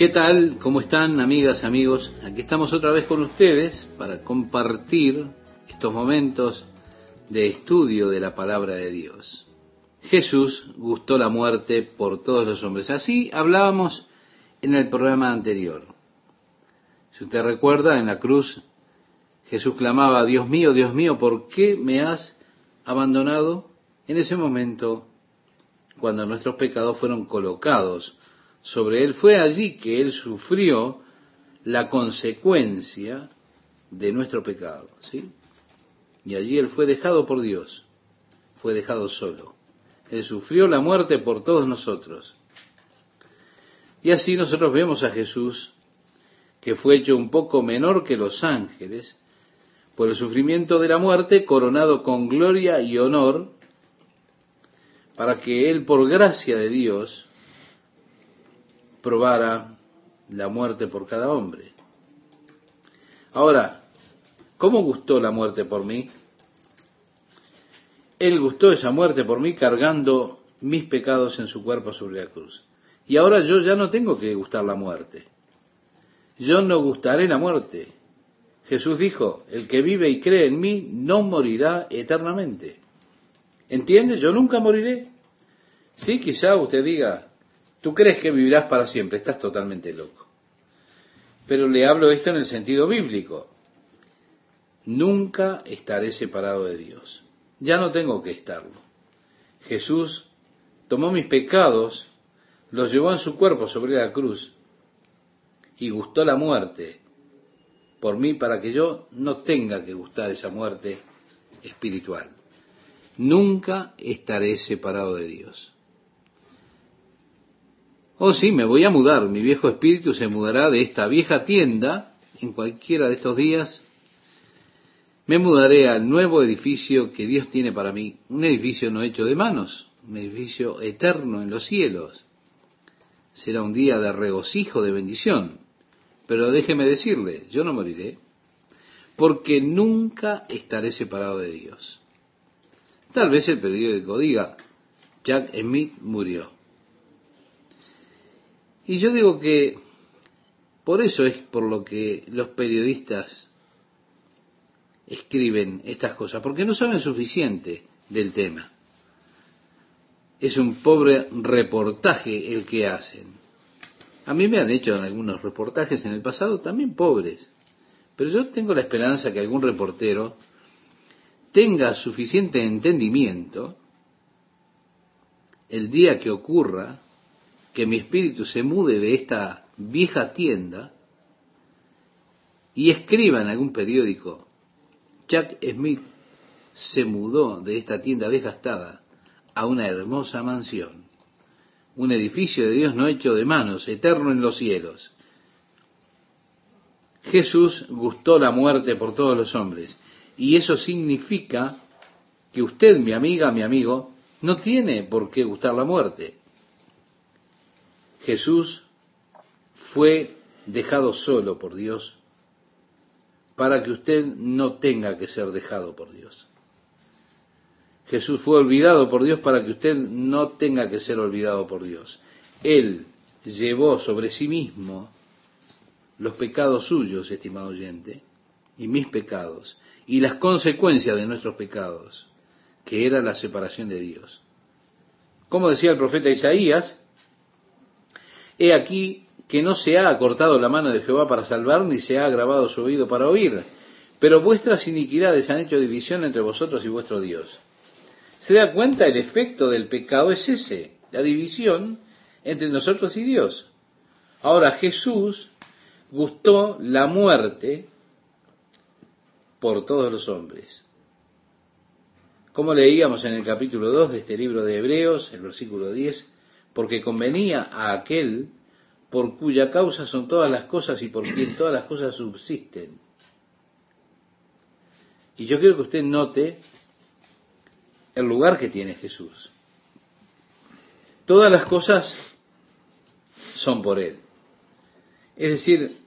¿Qué tal? ¿Cómo están amigas, amigos? Aquí estamos otra vez con ustedes para compartir estos momentos de estudio de la palabra de Dios. Jesús gustó la muerte por todos los hombres. Así hablábamos en el programa anterior. Si usted recuerda, en la cruz Jesús clamaba, Dios mío, Dios mío, ¿por qué me has abandonado? En ese momento, cuando nuestros pecados fueron colocados sobre él, fue allí que él sufrió la consecuencia de nuestro pecado, ¿sí? Y allí él fue dejado por Dios, fue dejado solo. Él sufrió la muerte por todos nosotros. Y así nosotros vemos a Jesús, que fue hecho un poco menor que los ángeles, por el sufrimiento de la muerte, coronado con gloria y honor, para que Él, por gracia de Dios, probara la muerte por cada hombre. Ahora, ¿cómo gustó la muerte por mí? Él gustó esa muerte por mí cargando mis pecados en su cuerpo sobre la cruz. Y ahora yo ya no tengo que gustar la muerte. Yo no gustaré la muerte. Jesús dijo, el que vive y cree en mí no morirá eternamente. ¿Entiende? Yo nunca moriré. Sí, quizá usted diga, tú crees que vivirás para siempre, estás totalmente loco. Pero le hablo esto en el sentido bíblico. Nunca estaré separado de Dios. Ya no tengo que estarlo. Jesús tomó mis pecados, los llevó en su cuerpo sobre la cruz y gustó la muerte por mí para que yo no tenga que gustar esa muerte espiritual. Nunca estaré separado de Dios. Oh sí, me voy a mudar. Mi viejo espíritu se mudará de esta vieja tienda en cualquiera de estos días. Me mudaré al nuevo edificio que Dios tiene para mí. Un edificio no hecho de manos, un edificio eterno en los cielos. Será un día de regocijo, de bendición. Pero déjeme decirle, yo no moriré, porque nunca estaré separado de Dios. Tal vez el periódico diga, Jack Smith murió. Y yo digo que por eso es por lo que los periodistas escriben estas cosas, porque no saben suficiente del tema. Es un pobre reportaje el que hacen. A mí me han hecho algunos reportajes en el pasado también pobres, pero yo tengo la esperanza que algún reportero tenga suficiente entendimiento el día que ocurra que mi espíritu se mude de esta vieja tienda y escriba en algún periódico, Jack Smith se mudó de esta tienda desgastada a una hermosa mansión un edificio de Dios no hecho de manos, eterno en los cielos. Jesús gustó la muerte por todos los hombres. Y eso significa que usted, mi amiga, mi amigo, no tiene por qué gustar la muerte. Jesús fue dejado solo por Dios para que usted no tenga que ser dejado por Dios. Jesús fue olvidado por Dios para que usted no tenga que ser olvidado por Dios. Él llevó sobre sí mismo los pecados suyos, estimado oyente, y mis pecados, y las consecuencias de nuestros pecados, que era la separación de Dios. Como decía el profeta Isaías, he aquí que no se ha acortado la mano de Jehová para salvar, ni se ha agravado su oído para oír, pero vuestras iniquidades han hecho división entre vosotros y vuestro Dios se da cuenta el efecto del pecado es ese, la división entre nosotros y Dios. Ahora Jesús gustó la muerte por todos los hombres. Como leíamos en el capítulo 2 de este libro de Hebreos, el versículo 10, porque convenía a aquel por cuya causa son todas las cosas y por quien todas las cosas subsisten. Y yo quiero que usted note el lugar que tiene Jesús. Todas las cosas son por Él. Es decir,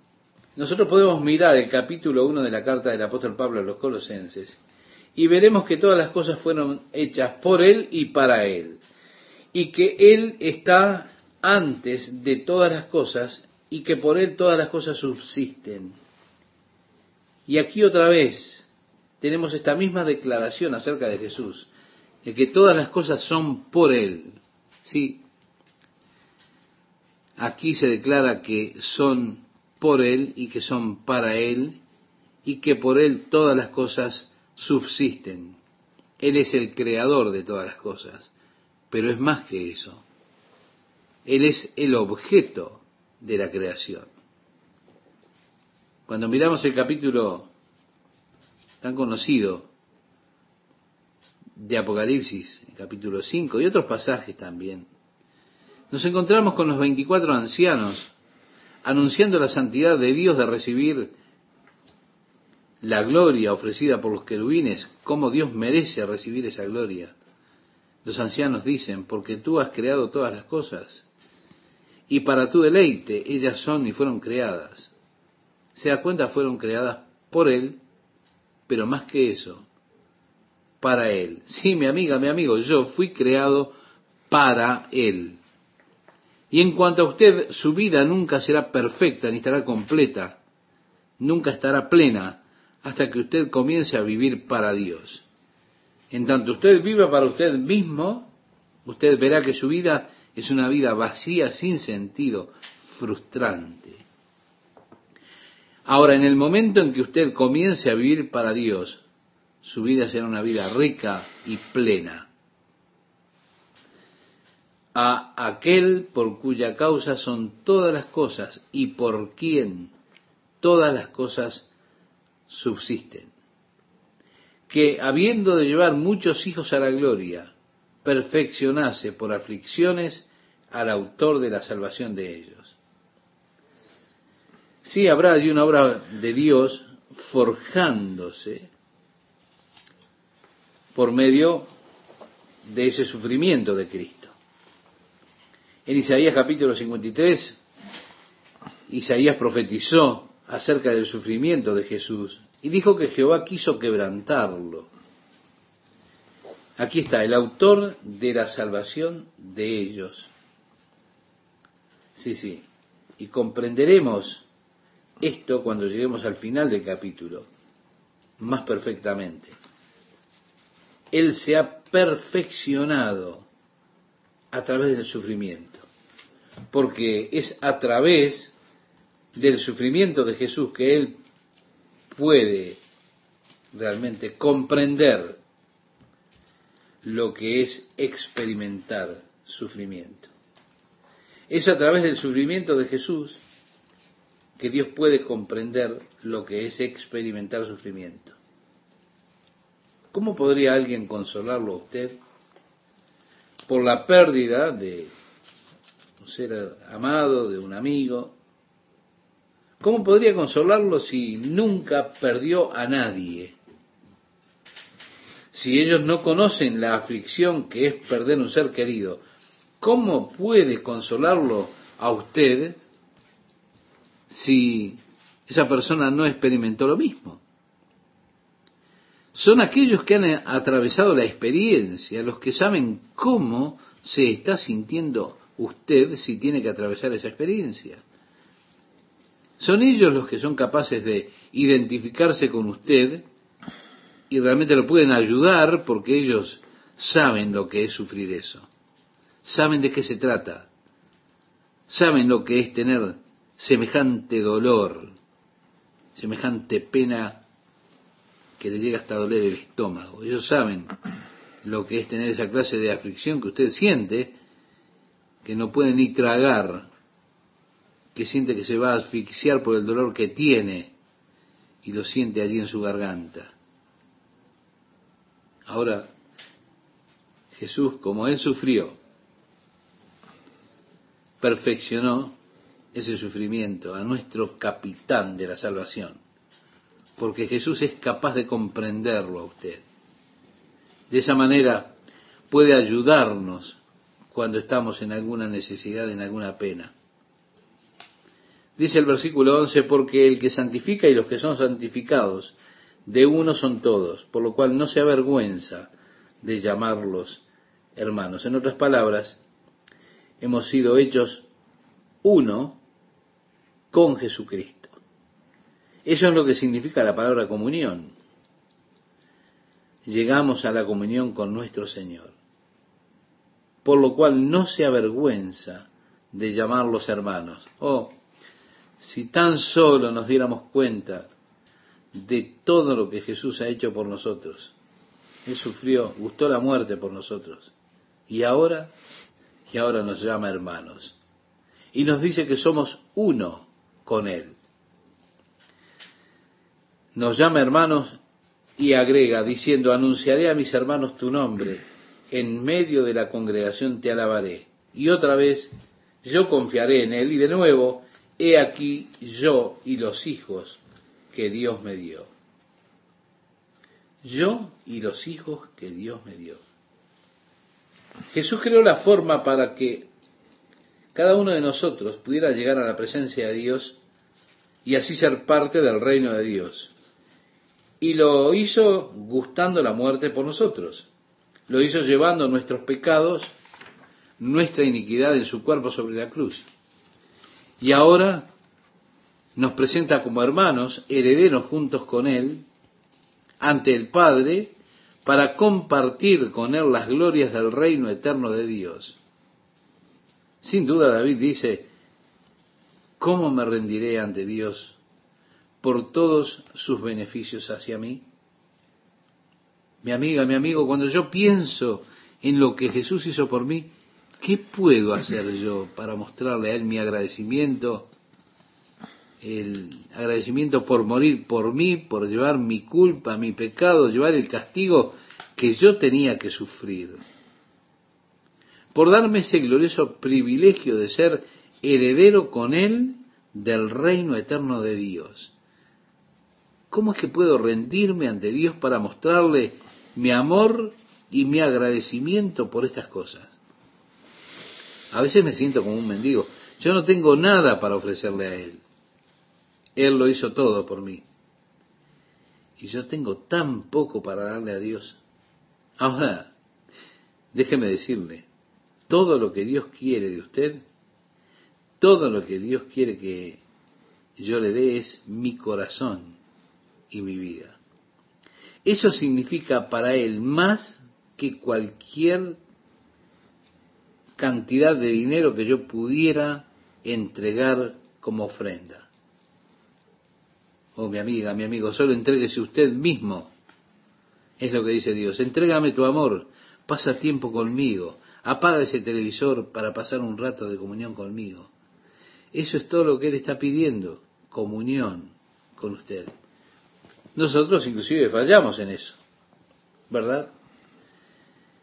nosotros podemos mirar el capítulo 1 de la carta del apóstol Pablo a los colosenses y veremos que todas las cosas fueron hechas por Él y para Él. Y que Él está antes de todas las cosas y que por Él todas las cosas subsisten. Y aquí otra vez tenemos esta misma declaración acerca de Jesús, de que todas las cosas son por Él. Sí, aquí se declara que son por Él y que son para Él y que por Él todas las cosas subsisten. Él es el creador de todas las cosas, pero es más que eso. Él es el objeto de la creación. Cuando miramos el capítulo tan conocido de Apocalipsis, el capítulo 5 y otros pasajes también, nos encontramos con los 24 ancianos anunciando la santidad de Dios de recibir la gloria ofrecida por los querubines, cómo Dios merece recibir esa gloria. Los ancianos dicen, porque tú has creado todas las cosas, y para tu deleite ellas son y fueron creadas. Se da cuenta, fueron creadas por Él, pero más que eso, para Él. Sí, mi amiga, mi amigo, yo fui creado para Él. Y en cuanto a usted, su vida nunca será perfecta ni estará completa, nunca estará plena hasta que usted comience a vivir para Dios. En tanto usted viva para usted mismo, usted verá que su vida es una vida vacía, sin sentido, frustrante. Ahora, en el momento en que usted comience a vivir para Dios, su vida será una vida rica y plena. A aquel por cuya causa son todas las cosas y por quien todas las cosas subsisten. Que habiendo de llevar muchos hijos a la gloria, perfeccionase por aflicciones al autor de la salvación de ellos. Sí, habrá allí una obra de Dios forjándose por medio de ese sufrimiento de Cristo. En Isaías capítulo 53, Isaías profetizó acerca del sufrimiento de Jesús y dijo que Jehová quiso quebrantarlo. Aquí está, el autor de la salvación de ellos. Sí, sí. Y comprenderemos esto cuando lleguemos al final del capítulo, más perfectamente. Él se ha perfeccionado a través del sufrimiento, porque es a través del sufrimiento de Jesús que Él puede realmente comprender lo que es experimentar sufrimiento. Es a través del sufrimiento de Jesús que Dios puede comprender lo que es experimentar sufrimiento. ¿Cómo podría alguien consolarlo a usted por la pérdida de un ser amado, de un amigo, ¿Cómo podría consolarlo si nunca perdió a nadie? Si ellos no conocen la aflicción que es perder un ser querido, ¿cómo puede consolarlo a usted si esa persona no experimentó lo mismo? Son aquellos que han atravesado la experiencia, los que saben cómo se está sintiendo usted si tiene que atravesar esa experiencia. Son ellos los que son capaces de identificarse con usted y realmente lo pueden ayudar porque ellos saben lo que es sufrir eso. Saben de qué se trata. Saben lo que es tener semejante dolor, semejante pena que le llega hasta doler el estómago. Ellos saben lo que es tener esa clase de aflicción que usted siente, que no puede ni tragar que siente que se va a asfixiar por el dolor que tiene y lo siente allí en su garganta. Ahora, Jesús, como Él sufrió, perfeccionó ese sufrimiento a nuestro capitán de la salvación, porque Jesús es capaz de comprenderlo a usted. De esa manera puede ayudarnos cuando estamos en alguna necesidad, en alguna pena. Dice el versículo 11, porque el que santifica y los que son santificados, de uno son todos, por lo cual no se avergüenza de llamarlos hermanos. En otras palabras, hemos sido hechos uno con Jesucristo. Eso es lo que significa la palabra comunión. Llegamos a la comunión con nuestro Señor. Por lo cual no se avergüenza de llamarlos hermanos. Oh, si tan solo nos diéramos cuenta de todo lo que Jesús ha hecho por nosotros. Él sufrió, gustó la muerte por nosotros. Y ahora, y ahora nos llama hermanos. Y nos dice que somos uno con Él. Nos llama hermanos y agrega diciendo, anunciaré a mis hermanos tu nombre, en medio de la congregación te alabaré. Y otra vez, yo confiaré en Él. Y de nuevo, he aquí yo y los hijos que Dios me dio. Yo y los hijos que Dios me dio. Jesús creó la forma para que cada uno de nosotros pudiera llegar a la presencia de Dios y así ser parte del reino de Dios. Y lo hizo gustando la muerte por nosotros. Lo hizo llevando nuestros pecados, nuestra iniquidad en su cuerpo sobre la cruz. Y ahora nos presenta como hermanos, herederos juntos con Él, ante el Padre, para compartir con Él las glorias del reino eterno de Dios. Sin duda David dice, ¿cómo me rendiré ante Dios por todos sus beneficios hacia mí? Mi amiga, mi amigo, cuando yo pienso en lo que Jesús hizo por mí, ¿qué puedo hacer yo para mostrarle a Él mi agradecimiento el agradecimiento por morir por mí, por llevar mi culpa, mi pecado, llevar el castigo que yo tenía que sufrir, por darme ese glorioso privilegio de ser heredero con Él del reino eterno de Dios. ¿Cómo es que puedo rendirme ante Dios para mostrarle mi amor y mi agradecimiento por estas cosas? A veces me siento como un mendigo. Yo no tengo nada para ofrecerle a Él. Él lo hizo todo por mí. Y yo tengo tan poco para darle a Dios. Ahora, déjeme decirle, todo lo que Dios quiere de usted, todo lo que Dios quiere que yo le dé es mi corazón y mi vida. Eso significa para Él más que cualquier cantidad de dinero que yo pudiera entregar como ofrenda. Oh, mi amiga, mi amigo, solo entréguese usted mismo. Es lo que dice Dios. Entrégame tu amor, pasa tiempo conmigo, apaga ese televisor para pasar un rato de comunión conmigo. Eso es todo lo que Él está pidiendo, comunión con usted. Nosotros inclusive fallamos en eso, ¿verdad?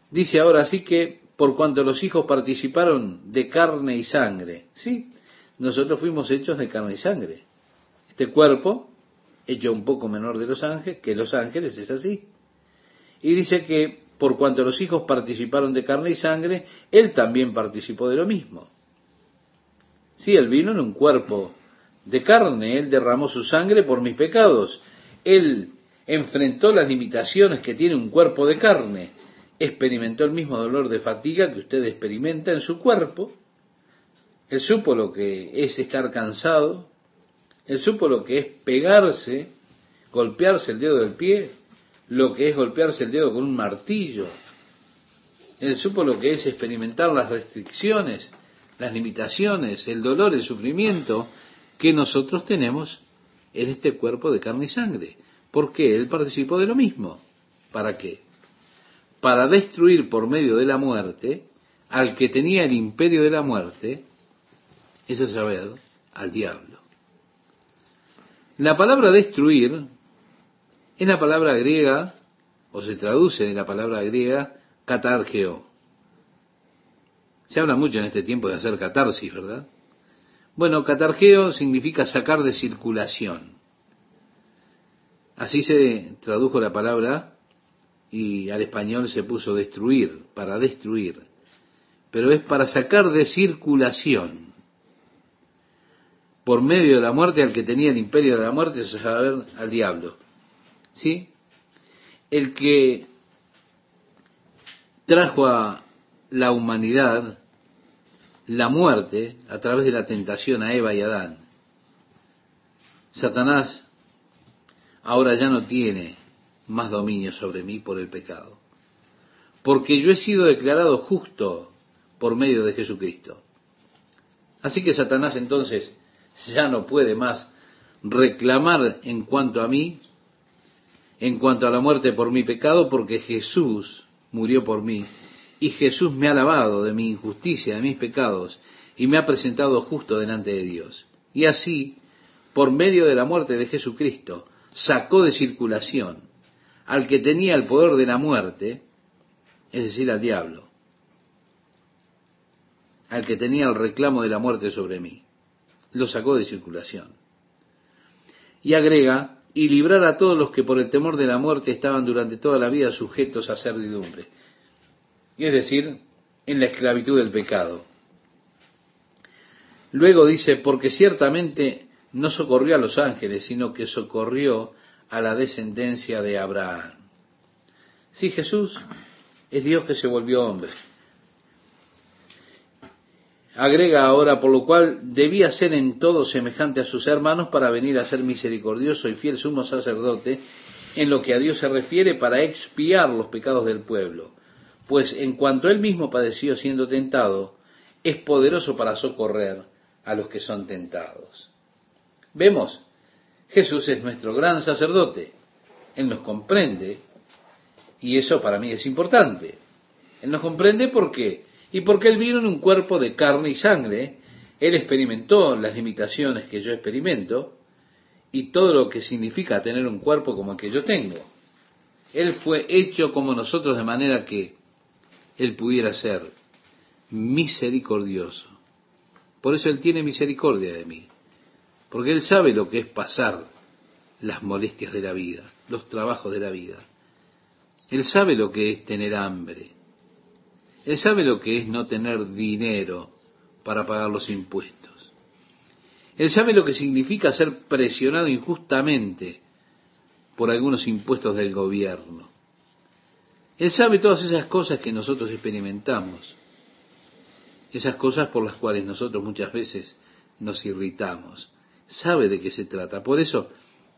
Dice ahora así que por cuanto los hijos participaron de carne y sangre, sí, nosotros fuimos hechos de carne y sangre. Este cuerpo hecho un poco menor de los ángeles, que los ángeles es así. Y dice que por cuanto los hijos participaron de carne y sangre, él también participó de lo mismo. Sí, él vino en un cuerpo de carne, él derramó su sangre por mis pecados, él enfrentó las limitaciones que tiene un cuerpo de carne, experimentó el mismo dolor de fatiga que usted experimenta en su cuerpo, él supo lo que es estar cansado, él supo lo que es pegarse, golpearse el dedo del pie, lo que es golpearse el dedo con un martillo. Él supo lo que es experimentar las restricciones, las limitaciones, el dolor, el sufrimiento que nosotros tenemos en este cuerpo de carne y sangre. Porque Él participó de lo mismo. ¿Para qué? Para destruir por medio de la muerte al que tenía el imperio de la muerte, es saber, al diablo. La palabra destruir es la palabra griega, o se traduce de la palabra griega, catargeo. Se habla mucho en este tiempo de hacer catarsis, ¿verdad? Bueno, catargeo significa sacar de circulación. Así se tradujo la palabra y al español se puso destruir, para destruir. Pero es para sacar de circulación por medio de la muerte al que tenía el imperio de la muerte, es saber, al diablo. ¿Sí? El que trajo a la humanidad la muerte a través de la tentación a Eva y Adán. Satanás ahora ya no tiene más dominio sobre mí por el pecado, porque yo he sido declarado justo por medio de Jesucristo. Así que Satanás entonces ya no puede más reclamar en cuanto a mí, en cuanto a la muerte por mi pecado, porque Jesús murió por mí y Jesús me ha lavado de mi injusticia, de mis pecados, y me ha presentado justo delante de Dios. Y así, por medio de la muerte de Jesucristo, sacó de circulación al que tenía el poder de la muerte, es decir, al diablo, al que tenía el reclamo de la muerte sobre mí. Lo sacó de circulación. Y agrega, y librar a todos los que por el temor de la muerte estaban durante toda la vida sujetos a servidumbre. Es decir, en la esclavitud del pecado. Luego dice, porque ciertamente no socorrió a los ángeles, sino que socorrió a la descendencia de Abraham. Sí, Jesús es Dios que se volvió hombre. Agrega ahora, por lo cual debía ser en todo semejante a sus hermanos para venir a ser misericordioso y fiel sumo sacerdote en lo que a Dios se refiere para expiar los pecados del pueblo. Pues en cuanto él mismo padeció siendo tentado, es poderoso para socorrer a los que son tentados. Vemos, Jesús es nuestro gran sacerdote. Él nos comprende y eso para mí es importante. Él nos comprende por qué y porque Él vino en un cuerpo de carne y sangre, Él experimentó las limitaciones que yo experimento y todo lo que significa tener un cuerpo como el que yo tengo. Él fue hecho como nosotros de manera que Él pudiera ser misericordioso. Por eso Él tiene misericordia de mí, porque Él sabe lo que es pasar las molestias de la vida, los trabajos de la vida. Él sabe lo que es tener hambre. Él sabe lo que es no tener dinero para pagar los impuestos. Él sabe lo que significa ser presionado injustamente por algunos impuestos del gobierno. Él sabe todas esas cosas que nosotros experimentamos, esas cosas por las cuales nosotros muchas veces nos irritamos. Sabe de qué se trata. Por eso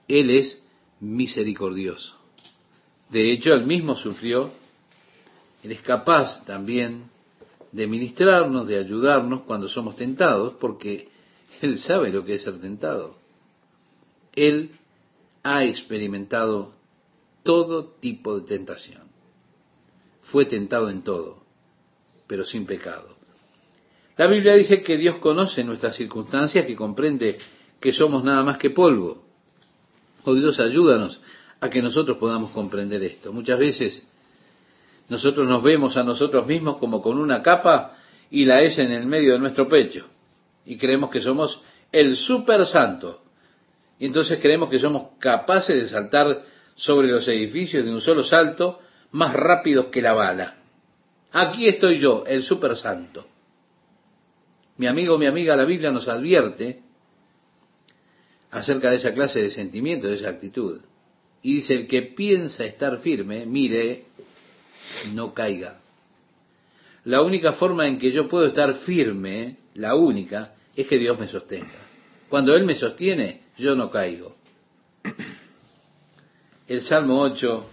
Él es misericordioso. De hecho, Él mismo sufrió él es capaz también de ministrarnos, de ayudarnos cuando somos tentados, porque Él sabe lo que es ser tentado. Él ha experimentado todo tipo de tentación. Fue tentado en todo, pero sin pecado. La Biblia dice que Dios conoce nuestras circunstancias, que comprende que somos nada más que polvo. Oh Dios, ayúdanos a que nosotros podamos comprender esto. Muchas veces nosotros nos vemos a nosotros mismos como con una capa y la S en el medio de nuestro pecho. Y creemos que somos el super santo. Y entonces creemos que somos capaces de saltar sobre los edificios de un solo salto más rápido que la bala. Aquí estoy yo, el super santo. Mi amigo, mi amiga, la Biblia nos advierte acerca de esa clase de sentimiento, de esa actitud. Y dice, el que piensa estar firme, mire no caiga. La única forma en que yo puedo estar firme, la única, es que Dios me sostenga. Cuando Él me sostiene, yo no caigo. El Salmo 8,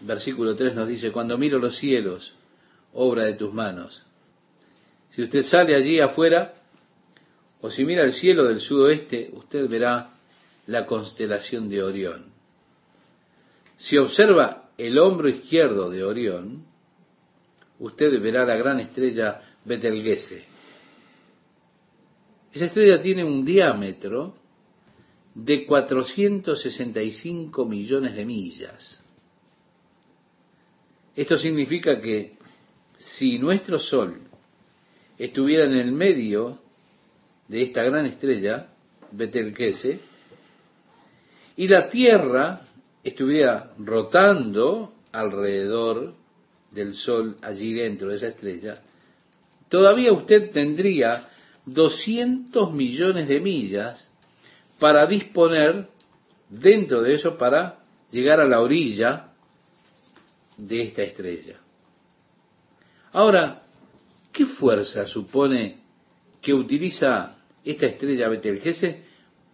versículo 3 nos dice, cuando miro los cielos, obra de tus manos. Si usted sale allí afuera, o si mira el cielo del sudoeste, usted verá la constelación de Orión. Si observa el hombro izquierdo de Orión, usted verá la gran estrella Betelgeuse. Esa estrella tiene un diámetro de 465 millones de millas. Esto significa que si nuestro Sol estuviera en el medio de esta gran estrella, Betelgeuse, y la Tierra estuviera rotando alrededor del Sol allí dentro de esa estrella, todavía usted tendría 200 millones de millas para disponer dentro de eso para llegar a la orilla de esta estrella. Ahora, ¿qué fuerza supone que utiliza esta estrella Betelgeuse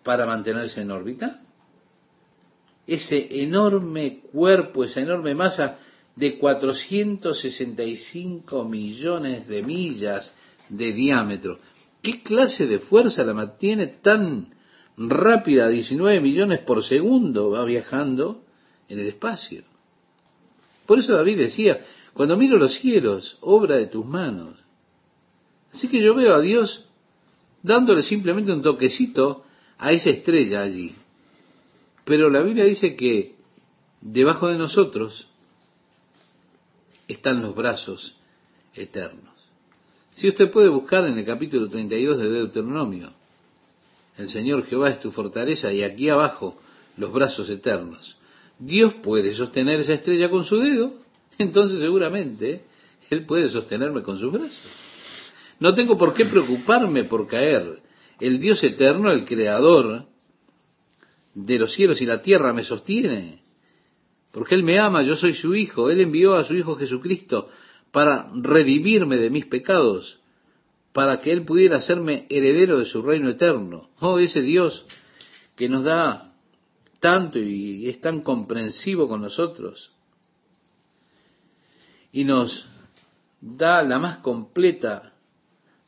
para mantenerse en órbita? Ese enorme cuerpo, esa enorme masa de 465 millones de millas de diámetro. ¿Qué clase de fuerza la mantiene tan rápida, 19 millones por segundo, va viajando en el espacio? Por eso David decía, cuando miro los cielos, obra de tus manos. Así que yo veo a Dios dándole simplemente un toquecito a esa estrella allí. Pero la Biblia dice que debajo de nosotros están los brazos eternos. Si usted puede buscar en el capítulo 32 de Deuteronomio, el Señor Jehová es tu fortaleza y aquí abajo los brazos eternos. Dios puede sostener esa estrella con su dedo, entonces seguramente Él puede sostenerme con sus brazos. No tengo por qué preocuparme por caer. El Dios eterno, el creador de los cielos y la tierra, me sostiene. Porque Él me ama, yo soy su hijo. Él envió a su Hijo Jesucristo para redimirme de mis pecados, para que Él pudiera hacerme heredero de su reino eterno. Oh, ese Dios que nos da tanto y es tan comprensivo con nosotros y nos da la más completa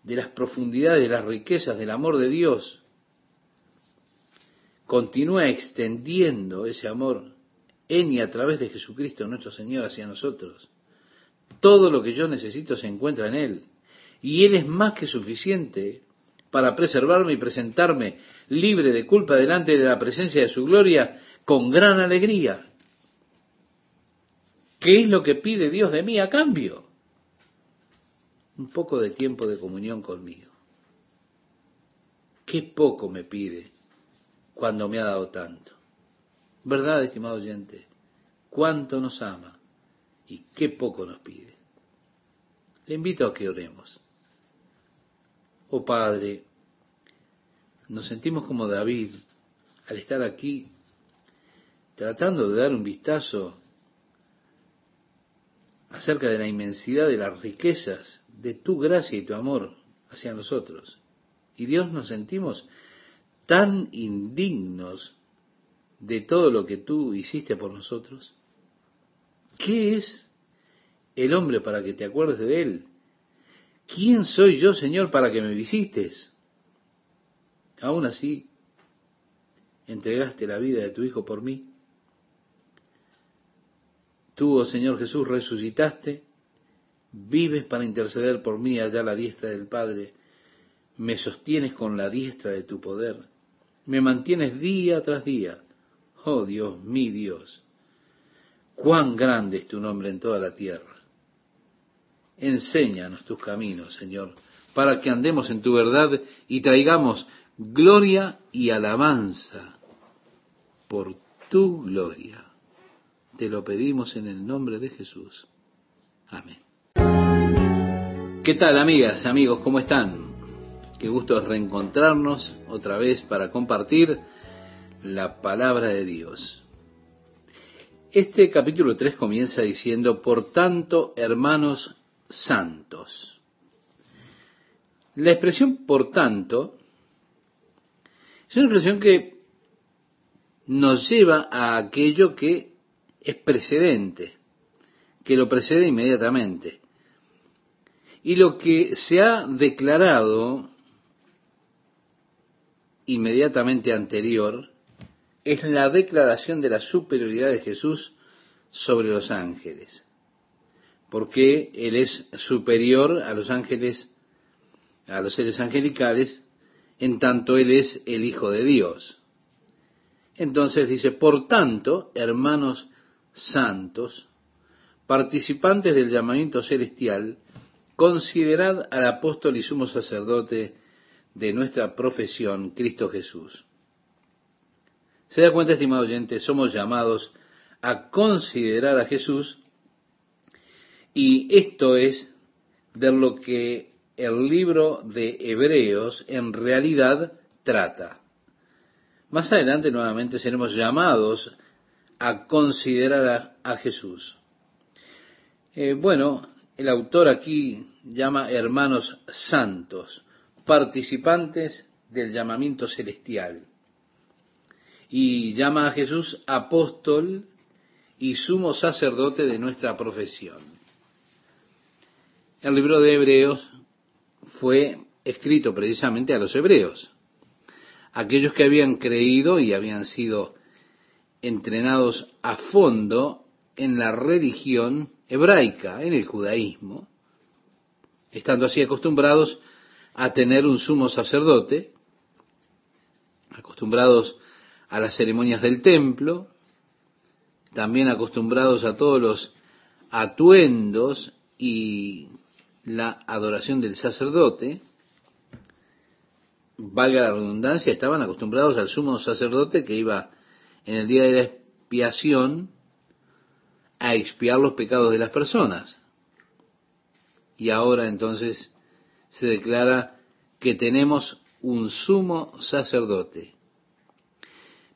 de las profundidades, de las riquezas del amor de Dios, continúa extendiendo ese amor en y a través de Jesucristo nuestro Señor hacia nosotros. Todo lo que yo necesito se encuentra en Él. Y Él es más que suficiente para preservarme y presentarme libre de culpa delante de la presencia de su gloria con gran alegría. ¿Qué es lo que pide Dios de mí a cambio? Un poco de tiempo de comunión conmigo. Qué poco me pide cuando me ha dado tanto. ¿Verdad, estimado oyente? ¿Cuánto nos ama y qué poco nos pide? Le invito a que oremos. Oh Padre, nos sentimos como David al estar aquí tratando de dar un vistazo acerca de la inmensidad de las riquezas de tu gracia y tu amor hacia nosotros. Y Dios nos sentimos tan indignos de todo lo que tú hiciste por nosotros. ¿Qué es el hombre para que te acuerdes de él? ¿Quién soy yo, Señor, para que me visites? Aún así, entregaste la vida de tu Hijo por mí. Tú, oh Señor Jesús, resucitaste, vives para interceder por mí allá la diestra del Padre, me sostienes con la diestra de tu poder, me mantienes día tras día. Oh Dios, mi Dios, cuán grande es tu nombre en toda la tierra. Enséñanos tus caminos, Señor, para que andemos en tu verdad y traigamos gloria y alabanza por tu gloria. Te lo pedimos en el nombre de Jesús. Amén. ¿Qué tal amigas, amigos? ¿Cómo están? Qué gusto reencontrarnos otra vez para compartir la palabra de Dios. Este capítulo 3 comienza diciendo, por tanto, hermanos santos. La expresión por tanto es una expresión que nos lleva a aquello que es precedente, que lo precede inmediatamente. Y lo que se ha declarado inmediatamente anterior es la declaración de la superioridad de Jesús sobre los ángeles, porque Él es superior a los ángeles, a los seres angelicales, en tanto Él es el Hijo de Dios. Entonces dice, por tanto, hermanos santos, participantes del llamamiento celestial, considerad al apóstol y sumo sacerdote de nuestra profesión, Cristo Jesús. Se da cuenta, estimado oyente, somos llamados a considerar a Jesús y esto es de lo que el libro de Hebreos en realidad trata. Más adelante nuevamente seremos llamados a considerar a, Jesús. Eh, bueno, el autor aquí llama hermanos santos, participantes del llamamiento celestial. y llama a Jesús apóstol y sumo sacerdote de nuestra profesión. El libro de Hebreos fue escrito precisamente a los hebreos, aquellos que habían creído y habían sido entrenados a fondo en la religión hebraica, en el judaísmo, estando así acostumbrados a tener un sumo sacerdote, acostumbrados a las ceremonias del templo, también acostumbrados a todos los atuendos y la adoración del sacerdote, valga la redundancia, estaban acostumbrados al sumo sacerdote que iba en el día de la expiación a expiar los pecados de las personas. Y ahora entonces se declara que tenemos un sumo sacerdote.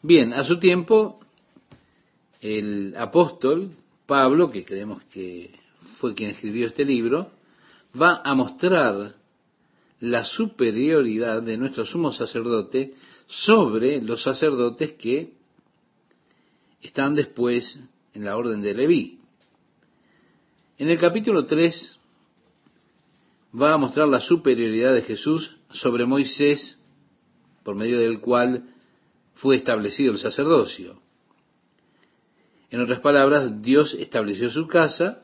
Bien, a su tiempo, el apóstol Pablo, que creemos que fue quien escribió este libro, va a mostrar la superioridad de nuestro sumo sacerdote sobre los sacerdotes que están después en la orden de Leví. En el capítulo 3 va a mostrar la superioridad de Jesús sobre Moisés, por medio del cual fue establecido el sacerdocio. En otras palabras, Dios estableció su casa,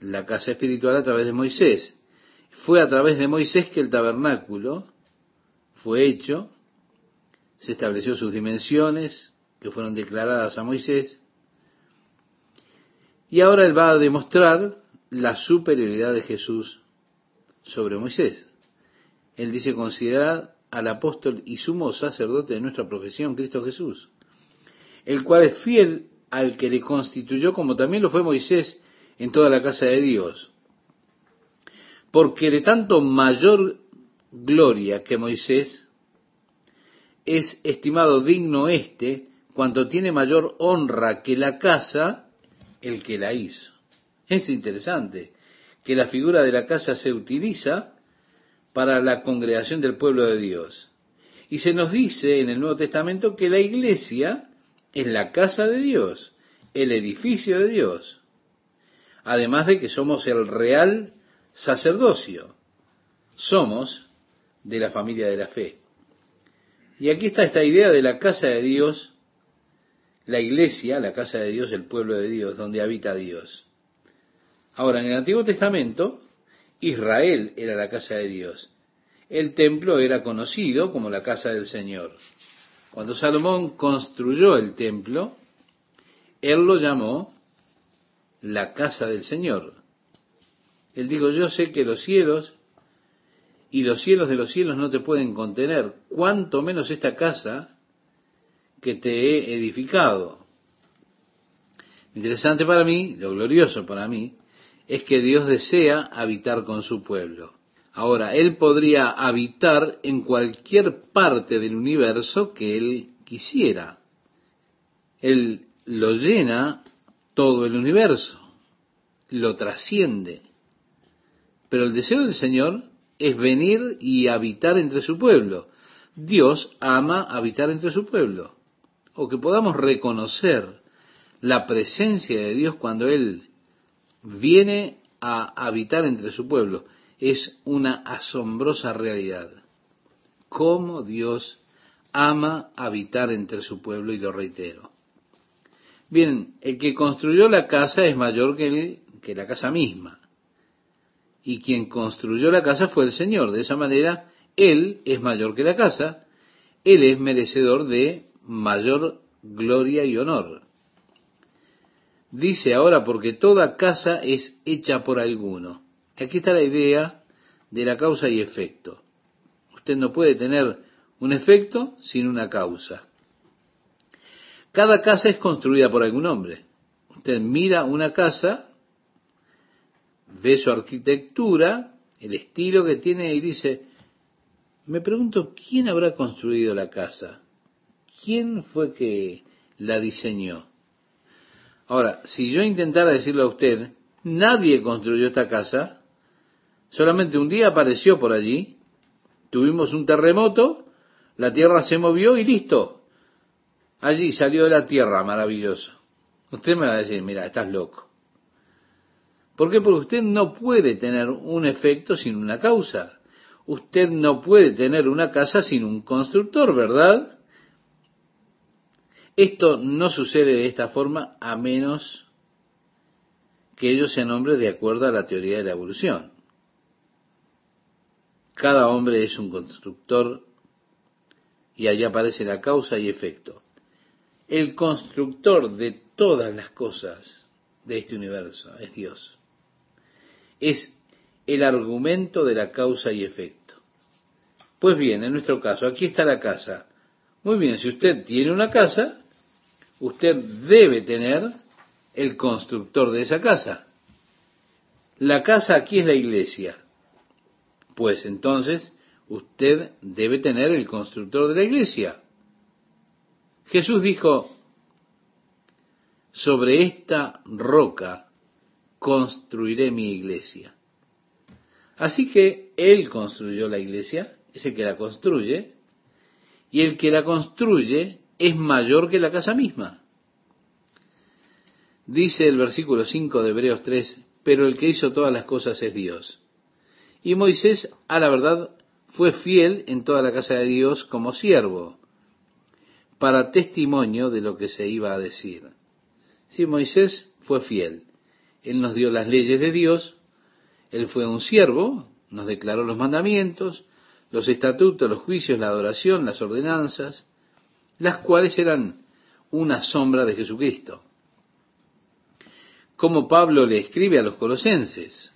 la casa espiritual a través de Moisés. Fue a través de Moisés que el tabernáculo fue hecho, se estableció sus dimensiones, que fueron declaradas a Moisés, y ahora él va a demostrar la superioridad de Jesús sobre Moisés. Él dice, considerad al apóstol y sumo sacerdote de nuestra profesión, Cristo Jesús, el cual es fiel al que le constituyó, como también lo fue Moisés en toda la casa de Dios. Porque de tanto mayor gloria que Moisés, es estimado digno éste, cuanto tiene mayor honra que la casa, el que la hizo. Es interesante que la figura de la casa se utiliza para la congregación del pueblo de Dios. Y se nos dice en el Nuevo Testamento que la iglesia es la casa de Dios, el edificio de Dios. Además de que somos el real sacerdocio. Somos de la familia de la fe. Y aquí está esta idea de la casa de Dios, la iglesia, la casa de Dios, el pueblo de Dios, donde habita Dios. Ahora, en el Antiguo Testamento, Israel era la casa de Dios. El templo era conocido como la casa del Señor. Cuando Salomón construyó el templo, él lo llamó la casa del Señor. Él dijo, yo sé que los cielos y los cielos de los cielos no te pueden contener, cuanto menos esta casa que te he edificado. Interesante para mí, lo glorioso para mí, es que Dios desea habitar con su pueblo. Ahora, Él podría habitar en cualquier parte del universo que Él quisiera. Él lo llena todo el universo, lo trasciende. Pero el deseo del Señor es venir y habitar entre su pueblo. Dios ama habitar entre su pueblo. O que podamos reconocer la presencia de Dios cuando Él viene a habitar entre su pueblo. Es una asombrosa realidad. Cómo Dios ama habitar entre su pueblo, y lo reitero. Bien, el que construyó la casa es mayor que, que la casa misma. Y quien construyó la casa fue el Señor. De esa manera, Él es mayor que la casa. Él es merecedor de mayor gloria y honor. Dice ahora, porque toda casa es hecha por alguno. Aquí está la idea de la causa y efecto. Usted no puede tener un efecto sin una causa. Cada casa es construida por algún hombre. Usted mira una casa, ve su arquitectura, el estilo que tiene y dice, me pregunto, ¿quién habrá construido la casa? ¿Quién fue que la diseñó? Ahora, si yo intentara decirle a usted, nadie construyó esta casa, solamente un día apareció por allí, tuvimos un terremoto, la tierra se movió y listo. allí salió de la tierra, maravilloso. Usted me va a decir, mira, estás loco. ¿Por qué? Porque usted no puede tener un efecto sin una causa. Usted no puede tener una casa sin un constructor, ¿verdad? Esto no sucede de esta forma a menos que ellos sean hombres de acuerdo a la teoría de la evolución. Cada hombre es un constructor y allá aparece la causa y efecto. El constructor de todas las cosas de este universo es Dios. Es el argumento de la causa y efecto. Pues bien, en nuestro caso, aquí está la casa. Muy bien, si usted tiene una casa, usted debe tener el constructor de esa casa. La casa aquí es la iglesia. Pues entonces usted debe tener el constructor de la iglesia. Jesús dijo, sobre esta roca construiré mi iglesia. Así que Él construyó la iglesia, es el que la construye, y el que la construye es mayor que la casa misma. Dice el versículo 5 de Hebreos 3, pero el que hizo todas las cosas es Dios. Y Moisés, a la verdad, fue fiel en toda la casa de Dios como siervo, para testimonio de lo que se iba a decir. Si Moisés fue fiel, él nos dio las leyes de Dios, él fue un siervo, nos declaró los mandamientos, los estatutos, los juicios, la adoración, las ordenanzas, las cuales eran una sombra de Jesucristo. Como Pablo le escribe a los colosenses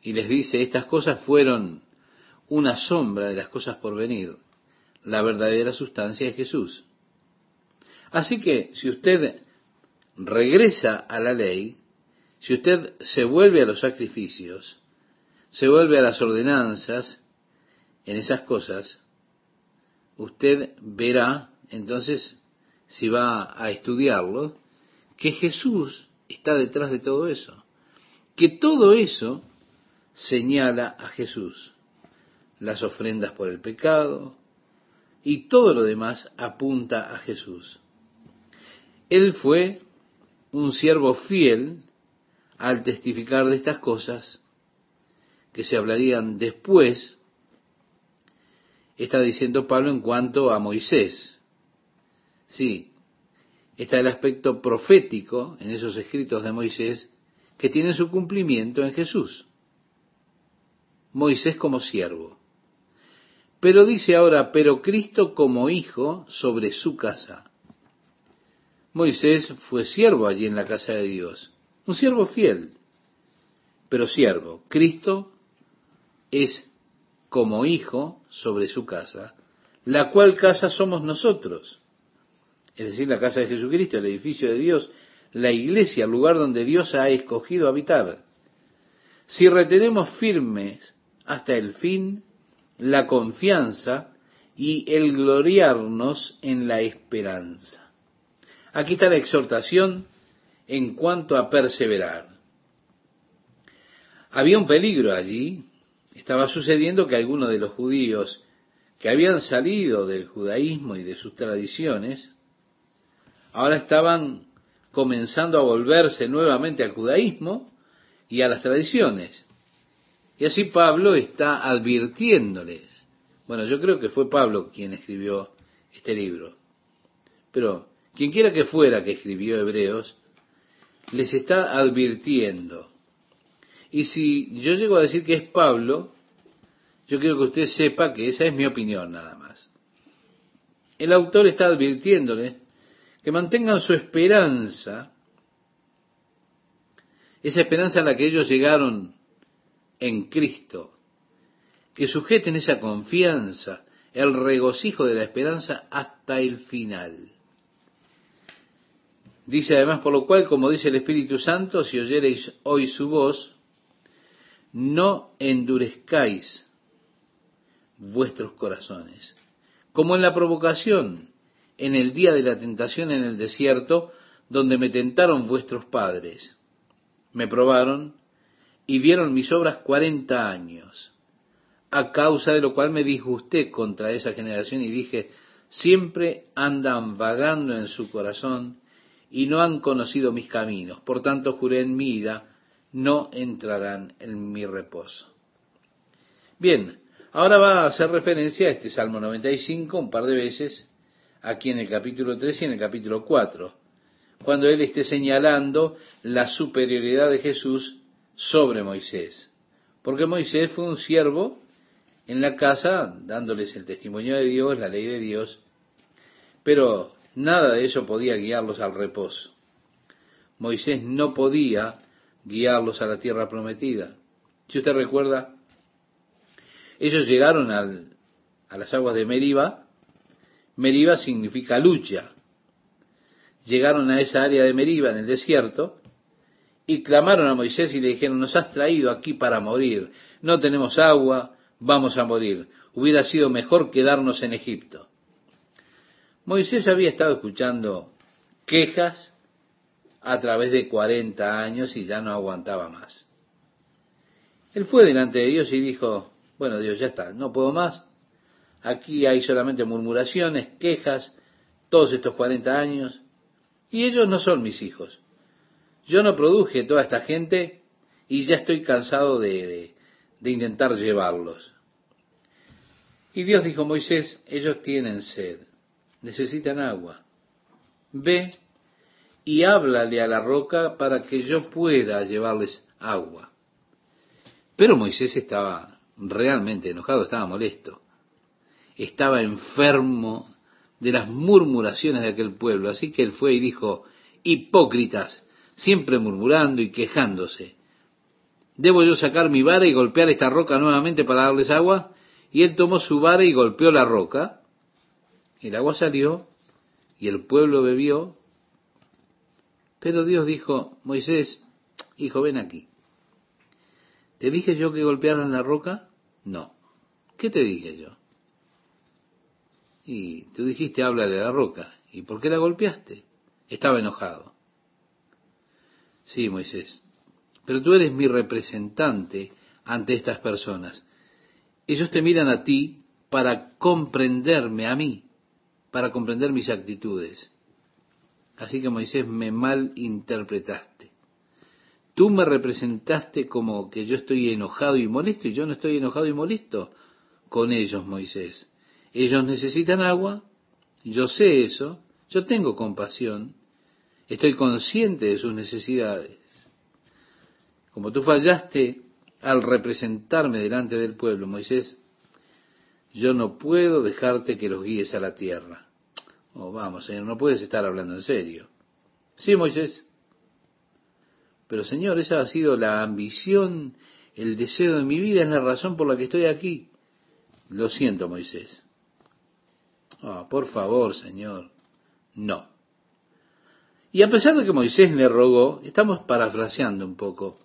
y les dice, estas cosas fueron una sombra de las cosas por venir, la verdadera sustancia es Jesús. Así que si usted regresa a la ley, si usted se vuelve a los sacrificios, se vuelve a las ordenanzas, en esas cosas, usted verá, entonces, si va a estudiarlo, que Jesús está detrás de todo eso. Que todo eso señala a Jesús. Las ofrendas por el pecado y todo lo demás apunta a Jesús. Él fue un siervo fiel al testificar de estas cosas que se hablarían después, está diciendo Pablo en cuanto a Moisés. Sí, está el aspecto profético en esos escritos de Moisés que tienen su cumplimiento en Jesús. Moisés como siervo. Pero dice ahora, pero Cristo como hijo sobre su casa. Moisés fue siervo allí en la casa de Dios, un siervo fiel, pero siervo. Cristo es como hijo sobre su casa, la cual casa somos nosotros, es decir, la casa de Jesucristo, el edificio de Dios, la iglesia, el lugar donde Dios ha escogido habitar. Si retenemos firmes hasta el fin la confianza y el gloriarnos en la esperanza. Aquí está la exhortación en cuanto a perseverar. Había un peligro allí, estaba sucediendo que algunos de los judíos que habían salido del judaísmo y de sus tradiciones, ahora estaban comenzando a volverse nuevamente al judaísmo y a las tradiciones. Y así Pablo está advirtiéndoles. Bueno, yo creo que fue Pablo quien escribió este libro. Pero quien quiera que fuera que escribió Hebreos, les está advirtiendo. Y si yo llego a decir que es Pablo, yo quiero que usted sepa que esa es mi opinión nada más. El autor está advirtiéndoles que mantengan su esperanza, esa esperanza a la que ellos llegaron en Cristo, que sujeten esa confianza, el regocijo de la esperanza hasta el final. Dice además, por lo cual, como dice el Espíritu Santo, si oyereis hoy su voz, no endurezcáis vuestros corazones, como en la provocación en el día de la tentación en el desierto, donde me tentaron vuestros padres. Me probaron y vieron mis obras cuarenta años, a causa de lo cual me disgusté contra esa generación y dije, siempre andan vagando en su corazón y no han conocido mis caminos. Por tanto, juré en mi ira, no entrarán en mi reposo. Bien, ahora va a hacer referencia a este Salmo 95 un par de veces, aquí en el capítulo 3 y en el capítulo 4, cuando él esté señalando la superioridad de Jesús sobre Moisés. Porque Moisés fue un siervo en la casa, dándoles el testimonio de Dios, la ley de Dios, pero nada de eso podía guiarlos al reposo. Moisés no podía guiarlos a la tierra prometida. Si usted recuerda, ellos llegaron a las aguas de Meriba. Meriba significa lucha. Llegaron a esa área de Meriba en el desierto y clamaron a Moisés y le dijeron, nos has traído aquí para morir, no tenemos agua, vamos a morir. Hubiera sido mejor quedarnos en Egipto. Moisés había estado escuchando quejas a través de 40 años y ya no aguantaba más. Él fue delante de Dios y dijo, bueno Dios, ya está, no puedo más. Aquí hay solamente murmuraciones, quejas, todos estos 40 años, y ellos no son mis hijos. Yo no produje toda esta gente y ya estoy cansado de, intentar llevarlos. Y Dios dijo, Moisés, ellos tienen sed, necesitan agua. Ve y háblale a la roca para que yo pueda llevarles agua. Pero Moisés estaba realmente enojado, estaba molesto. Estaba enfermo de las murmuraciones de aquel pueblo. Así que él fue y dijo, hipócritas, siempre murmurando y quejándose. ¿Debo yo sacar mi vara y golpear esta roca nuevamente para darles agua? Y él tomó su vara y golpeó la roca. El agua salió y el pueblo bebió. Pero Dios dijo, Moisés, hijo, ven aquí. ¿Te dije yo que golpearan la roca? No. ¿Qué te dije yo? Y tú dijiste, háblale a la roca. ¿Y por qué la golpeaste? Estaba enojado. Sí, Moisés, pero tú eres mi representante ante estas personas. Ellos te miran a ti para comprenderme a mí, para comprender mis actitudes. Así que Moisés me malinterpretaste. Tú me representaste como que yo estoy enojado y molesto y yo no estoy enojado y molesto con ellos, Moisés. Ellos necesitan agua, yo sé eso, yo tengo compasión, Estoy consciente de sus necesidades. Como tú fallaste al representarme delante del pueblo, Moisés, yo no puedo dejarte que los guíes a la tierra. Oh, vamos, Señor, no puedes estar hablando en serio. Sí, Moisés. Pero, Señor, esa ha sido la ambición, el deseo de mi vida, es la razón por la que estoy aquí. Lo siento, Moisés. Oh, por favor, Señor. No. Y a pesar de que Moisés le rogó, estamos parafraseando un poco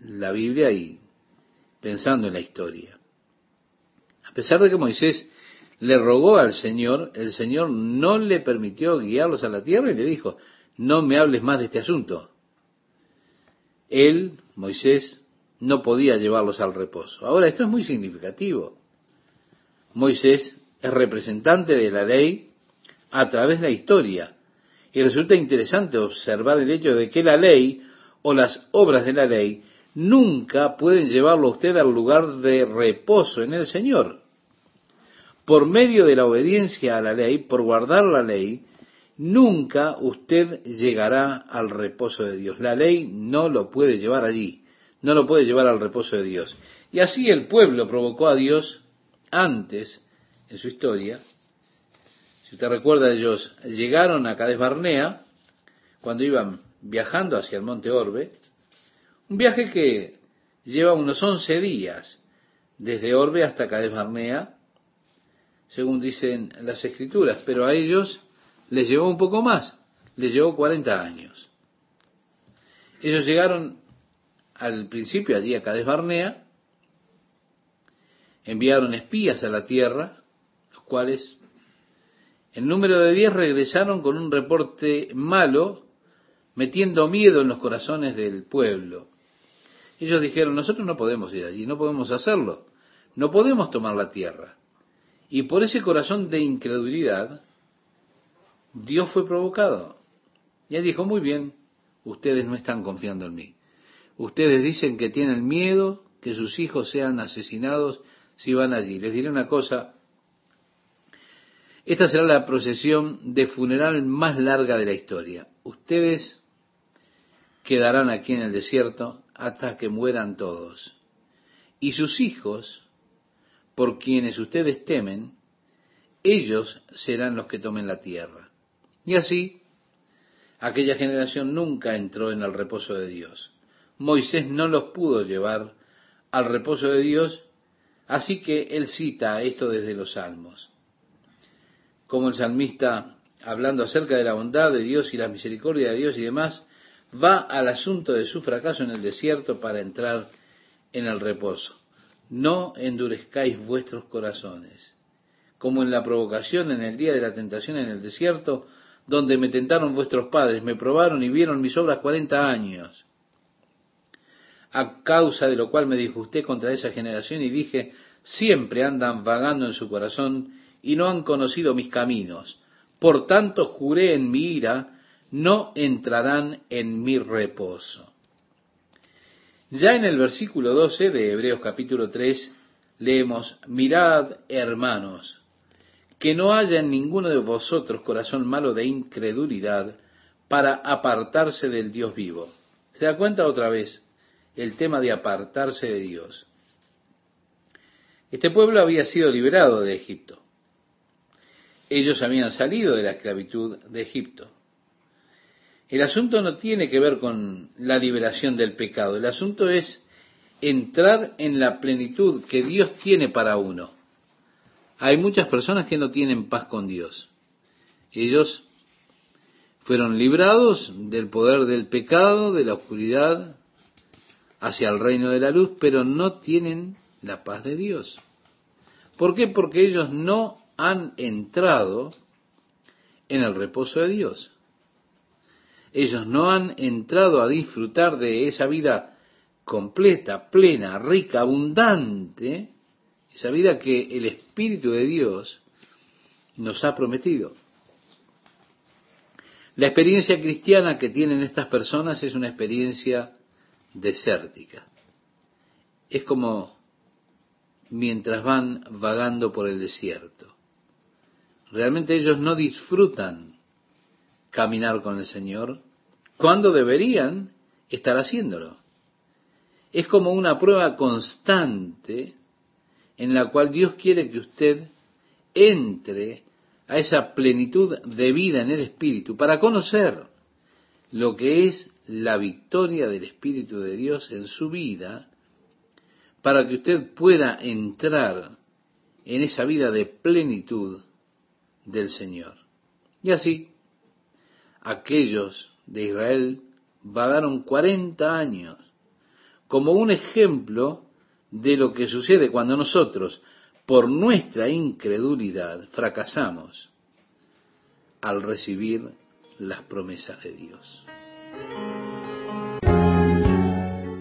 la Biblia y pensando en la historia. A pesar de que Moisés le rogó al Señor, el Señor no le permitió guiarlos a la tierra y le dijo, no me hables más de este asunto. Él, Moisés, no podía llevarlos al reposo. Ahora, esto es muy significativo. Moisés es representante de la ley a través de la historia. Y resulta interesante observar el hecho de que la ley o las obras de la ley nunca pueden llevarlo a usted al lugar de reposo en el Señor. Por medio de la obediencia a la ley, por guardar la ley, nunca usted llegará al reposo de Dios. La ley no lo puede llevar allí, no lo puede llevar al reposo de Dios. Y así el pueblo provocó a Dios antes en su historia si usted recuerda, ellos llegaron a Cades Barnea cuando iban viajando hacia el monte Orbe, un viaje que lleva unos 11 días desde Orbe hasta Cades Barnea, según dicen las escrituras, pero a ellos les llevó un poco más, les llevó 40 años. Ellos llegaron al principio allí a Cades Barnea, enviaron espías a la tierra, cuales el número de diez regresaron con un reporte malo, metiendo miedo en los corazones del pueblo. Ellos dijeron, nosotros no podemos ir allí, no podemos hacerlo, no podemos tomar la tierra. Y por ese corazón de incredulidad, Dios fue provocado. Y él dijo, muy bien, ustedes no están confiando en mí. Ustedes dicen que tienen miedo que sus hijos sean asesinados si van allí. Les diré una cosa, esta será la procesión de funeral más larga de la historia. Ustedes quedarán aquí en el desierto hasta que mueran todos. Y sus hijos, por quienes ustedes temen, ellos serán los que tomen la tierra. Y así, aquella generación nunca entró en el reposo de Dios. Moisés no los pudo llevar al reposo de Dios, así que él cita esto desde los Salmos. Como el salmista, hablando acerca de la bondad de Dios y la misericordia de Dios y demás, va al asunto de su fracaso en el desierto para entrar en el reposo. No endurezcáis vuestros corazones, como en la provocación en el día de la tentación en el desierto, donde me tentaron vuestros padres, me probaron y vieron mis obras cuarenta años a causa de lo cual me disgusté contra esa generación y dije, siempre andan vagando en su corazón y no han conocido mis caminos. Por tanto juré en mi ira, no entrarán en mi reposo. Ya en el versículo 12 de Hebreos capítulo 3 leemos, mirad hermanos, que no haya en ninguno de vosotros corazón malo de incredulidad para apartarse del Dios vivo. ¿Se da cuenta otra vez? el tema de apartarse de Dios. Este pueblo había sido liberado de Egipto. Ellos habían salido de la esclavitud de Egipto. El asunto no tiene que ver con la liberación del pecado, el asunto es entrar en la plenitud que Dios tiene para uno. Hay muchas personas que no tienen paz con Dios. Ellos fueron librados del poder del pecado, de la oscuridad, hacia el reino de la luz, pero no tienen la paz de Dios. ¿Por qué? Porque ellos no han entrado en el reposo de Dios. Ellos no han entrado a disfrutar de esa vida completa, plena, rica, abundante, esa vida que el Espíritu de Dios nos ha prometido. La experiencia cristiana que tienen estas personas es una experiencia desértica. Es como mientras van vagando por el desierto. Realmente ellos no disfrutan caminar con el Señor cuando deberían estar haciéndolo. Es como una prueba constante en la cual Dios quiere que usted entre a esa plenitud de vida en el Espíritu para conocer lo que es la victoria del Espíritu de Dios en su vida para que usted pueda entrar en esa vida de plenitud del Señor. Y así, aquellos de Israel vagaron 40 años como un ejemplo de lo que sucede cuando nosotros, por nuestra incredulidad, fracasamos al recibir las promesas de Dios.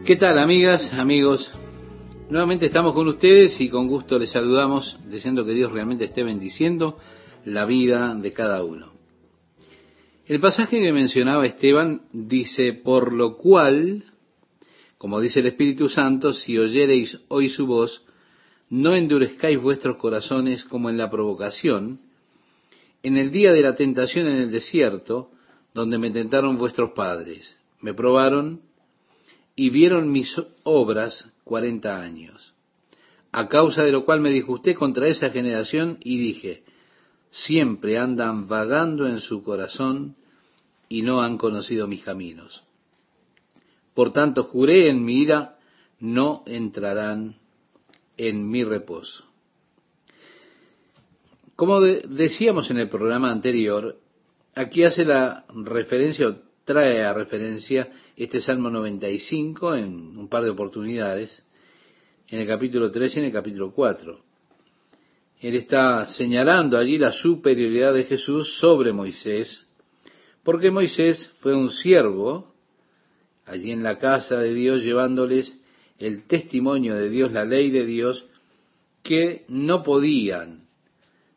¿Qué tal amigas, amigos? Nuevamente estamos con ustedes y con gusto les saludamos, deseando que Dios realmente esté bendiciendo la vida de cada uno. El pasaje que mencionaba Esteban dice, por lo cual, como dice el Espíritu Santo, si oyereis hoy su voz, no endurezcáis vuestros corazones como en la provocación, en el día de la tentación en el desierto, donde me tentaron vuestros padres. Me probaron y vieron mis obras cuarenta años. A causa de lo cual me disgusté contra esa generación y dije, siempre andan vagando en su corazón y no han conocido mis caminos. Por tanto, juré en mi ira, no entrarán en mi reposo. Como decíamos en el programa anterior, aquí hace la referencia trae a referencia este Salmo 95 en un par de oportunidades, en el capítulo 3 y en el capítulo 4. Él está señalando allí la superioridad de Jesús sobre Moisés, porque Moisés fue un siervo allí en la casa de Dios llevándoles el testimonio de Dios, la ley de Dios, que no podían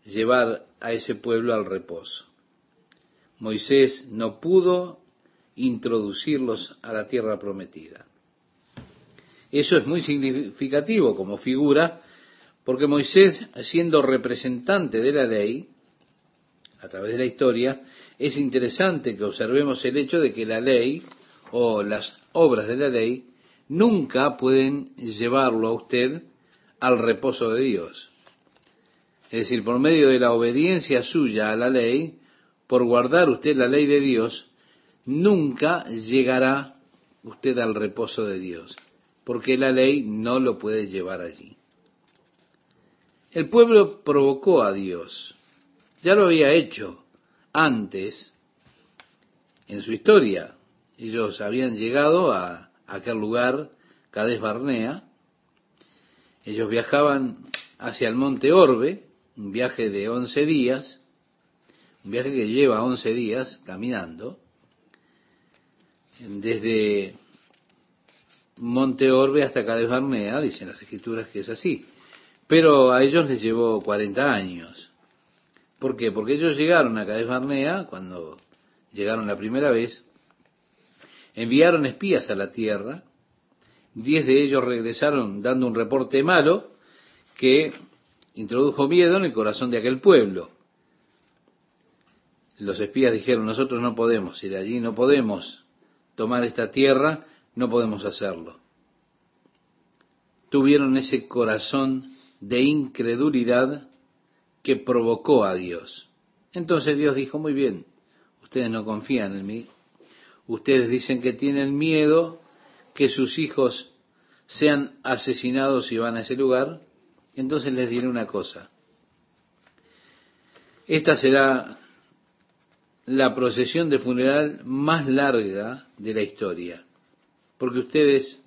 llevar a ese pueblo al reposo. Moisés no pudo introducirlos a la tierra prometida. Eso es muy significativo como figura, porque Moisés, siendo representante de la ley, a través de la historia, es interesante que observemos el hecho de que la ley o las obras de la ley nunca pueden llevarlo a usted al reposo de Dios. Es decir, por medio de la obediencia suya a la ley, por guardar usted la ley de Dios, nunca llegará usted al reposo de Dios, porque la ley no lo puede llevar allí. El pueblo provocó a Dios, ya lo había hecho antes en su historia. Ellos habían llegado a aquel lugar, Cades Barnea, ellos viajaban hacia el monte Orbe, un viaje de once días, un viaje que lleva once días caminando, desde Monte Orbe hasta Cades Barnea, dicen las escrituras que es así. Pero a ellos les llevó 40 años. ¿Por qué? Porque ellos llegaron a Cades Barnea cuando llegaron la primera vez, enviaron espías a la tierra, diez de ellos regresaron dando un reporte malo que introdujo miedo en el corazón de aquel pueblo. Los espías dijeron, nosotros no podemos ir allí, no podemos tomar esta tierra, no podemos hacerlo. Tuvieron ese corazón de incredulidad que provocó a Dios. Entonces Dios dijo, muy bien, ustedes no confían en mí, ustedes dicen que tienen miedo que sus hijos sean asesinados y van a ese lugar, entonces les diré una cosa. Esta será la procesión de funeral más larga de la historia, porque ustedes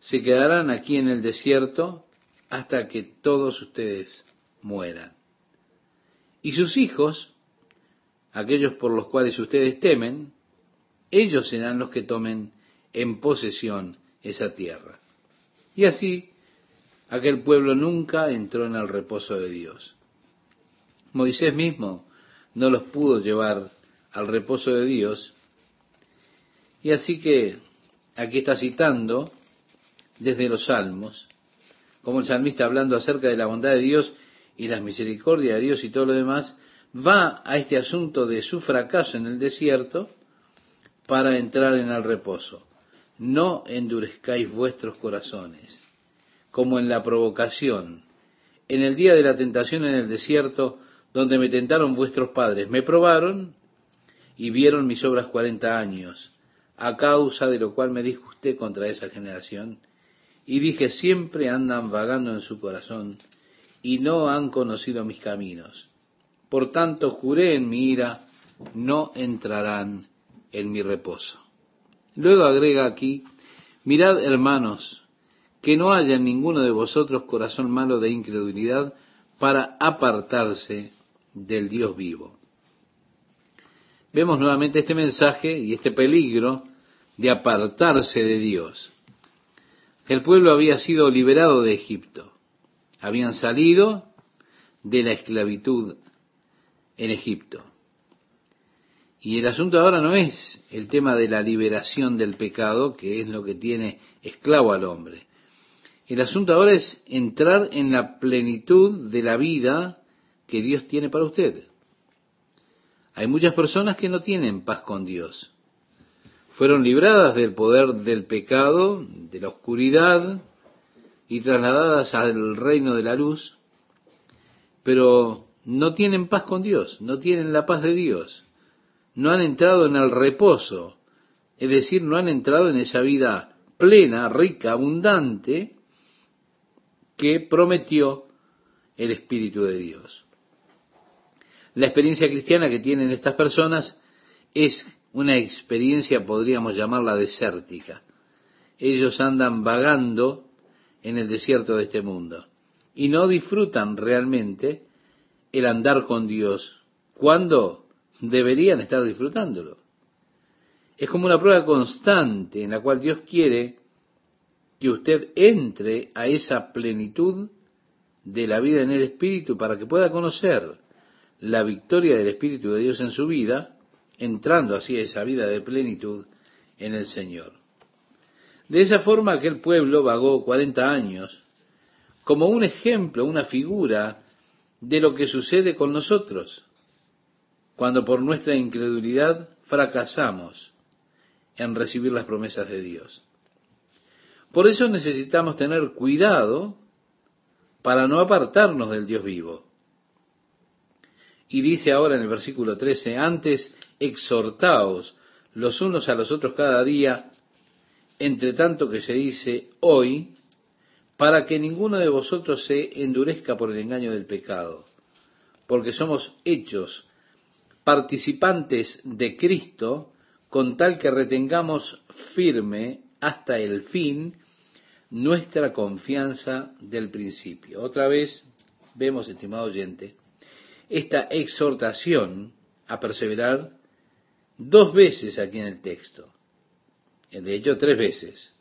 se quedarán aquí en el desierto hasta que todos ustedes mueran. Y sus hijos, aquellos por los cuales ustedes temen, ellos serán los que tomen en posesión esa tierra. Y así aquel pueblo nunca entró en el reposo de Dios. Moisés mismo no los pudo llevar al reposo de Dios. Y así que aquí está citando desde los salmos, como el salmista hablando acerca de la bondad de Dios y las misericordias de Dios y todo lo demás, va a este asunto de su fracaso en el desierto para entrar en el reposo. No endurezcáis vuestros corazones, como en la provocación, en el día de la tentación en el desierto, donde me tentaron vuestros padres. Me probaron y vieron mis obras cuarenta años, a causa de lo cual me disgusté contra esa generación, y dije, siempre andan vagando en su corazón, y no han conocido mis caminos. Por tanto, juré en mi ira, no entrarán en mi reposo. Luego agrega aquí, mirad hermanos, que no haya en ninguno de vosotros corazón malo de incredulidad para apartarse del Dios vivo. Vemos nuevamente este mensaje y este peligro de apartarse de Dios. El pueblo había sido liberado de Egipto. Habían salido de la esclavitud en Egipto. Y el asunto ahora no es el tema de la liberación del pecado, que es lo que tiene esclavo al hombre. El asunto ahora es entrar en la plenitud de la vida que Dios tiene para usted. Hay muchas personas que no tienen paz con Dios. Fueron libradas del poder del pecado, de la oscuridad, y trasladadas al reino de la luz, pero no tienen paz con Dios, no tienen la paz de Dios no han entrado en el reposo, es decir, no han entrado en esa vida plena, rica, abundante que prometió el Espíritu de Dios. La experiencia cristiana que tienen estas personas es una experiencia, podríamos llamarla desértica. Ellos andan vagando en el desierto de este mundo y no disfrutan realmente el andar con Dios. ¿Cuándo? deberían estar disfrutándolo. Es como una prueba constante en la cual Dios quiere que usted entre a esa plenitud de la vida en el Espíritu para que pueda conocer la victoria del Espíritu de Dios en su vida, entrando así a esa vida de plenitud en el Señor. De esa forma aquel pueblo vagó 40 años como un ejemplo, una figura de lo que sucede con nosotros cuando por nuestra incredulidad fracasamos en recibir las promesas de Dios. Por eso necesitamos tener cuidado para no apartarnos del Dios vivo. Y dice ahora en el versículo 13, antes exhortaos los unos a los otros cada día, entre tanto que se dice hoy, para que ninguno de vosotros se endurezca por el engaño del pecado, porque somos hechos participantes de Cristo, con tal que retengamos firme hasta el fin nuestra confianza del principio. Otra vez vemos, estimado oyente, esta exhortación a perseverar dos veces aquí en el texto. De hecho, tres veces.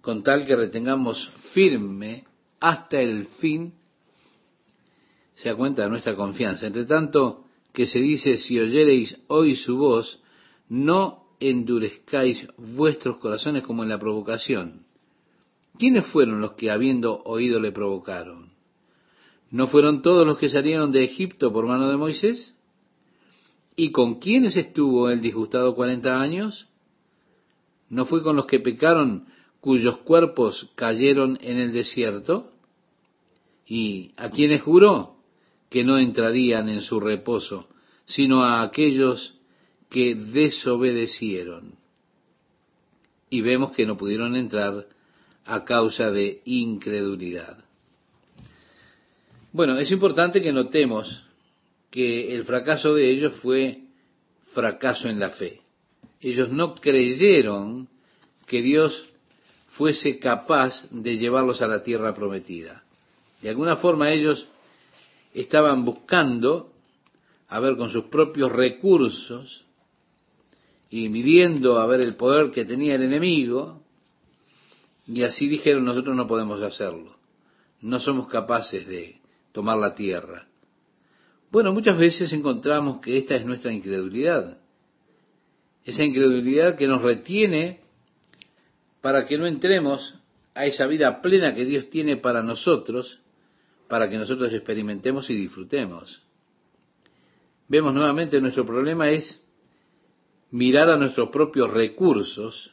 Con tal que retengamos firme hasta el fin, se da cuenta de nuestra confianza. Entre tanto, que se dice, si oyereis hoy su voz, no endurezcáis vuestros corazones como en la provocación. ¿Quiénes fueron los que habiendo oído le provocaron? ¿No fueron todos los que salieron de Egipto por mano de Moisés? ¿Y con quiénes estuvo el disgustado cuarenta años? ¿No fue con los que pecaron cuyos cuerpos cayeron en el desierto? ¿Y a quiénes juró? que no entrarían en su reposo, sino a aquellos que desobedecieron. Y vemos que no pudieron entrar a causa de incredulidad. Bueno, es importante que notemos que el fracaso de ellos fue fracaso en la fe. Ellos no creyeron que Dios fuese capaz de llevarlos a la tierra prometida. De alguna forma ellos estaban buscando, a ver, con sus propios recursos y midiendo a ver el poder que tenía el enemigo, y así dijeron, nosotros no podemos hacerlo, no somos capaces de tomar la tierra. Bueno, muchas veces encontramos que esta es nuestra incredulidad, esa incredulidad que nos retiene para que no entremos a esa vida plena que Dios tiene para nosotros para que nosotros experimentemos y disfrutemos. Vemos nuevamente nuestro problema es mirar a nuestros propios recursos,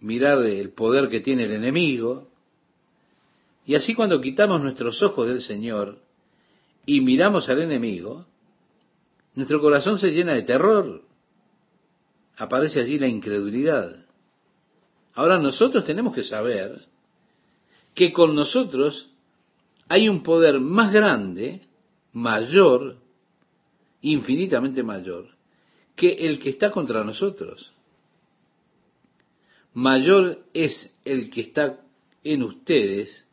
mirar el poder que tiene el enemigo, y así cuando quitamos nuestros ojos del Señor y miramos al enemigo, nuestro corazón se llena de terror, aparece allí la incredulidad. Ahora nosotros tenemos que saber que con nosotros hay un poder más grande, mayor, infinitamente mayor, que el que está contra nosotros. Mayor es el que está en ustedes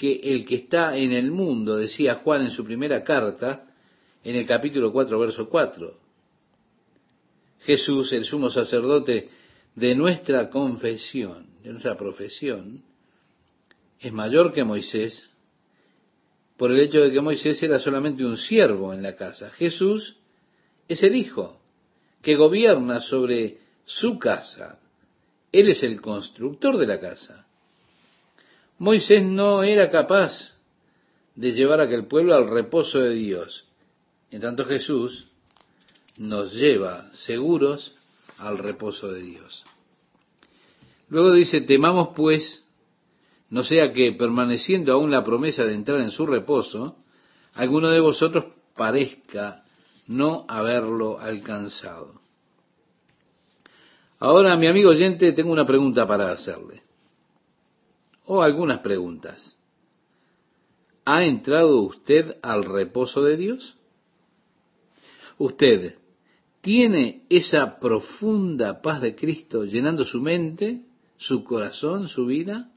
que el que está en el mundo, decía Juan en su primera carta, en el capítulo 4, verso 4. Jesús, el sumo sacerdote de nuestra confesión, de nuestra profesión, es mayor que Moisés, por el hecho de que Moisés era solamente un siervo en la casa. Jesús es el Hijo que gobierna sobre su casa. Él es el constructor de la casa. Moisés no era capaz de llevar a aquel pueblo al reposo de Dios. En tanto Jesús nos lleva seguros al reposo de Dios. Luego dice, temamos pues no sea que permaneciendo aún la promesa de entrar en su reposo, alguno de vosotros parezca no haberlo alcanzado. Ahora, mi amigo oyente, tengo una pregunta para hacerle. O algunas preguntas. ¿Ha entrado usted al reposo de Dios? ¿Usted tiene esa profunda paz de Cristo llenando su mente, su corazón, su vida?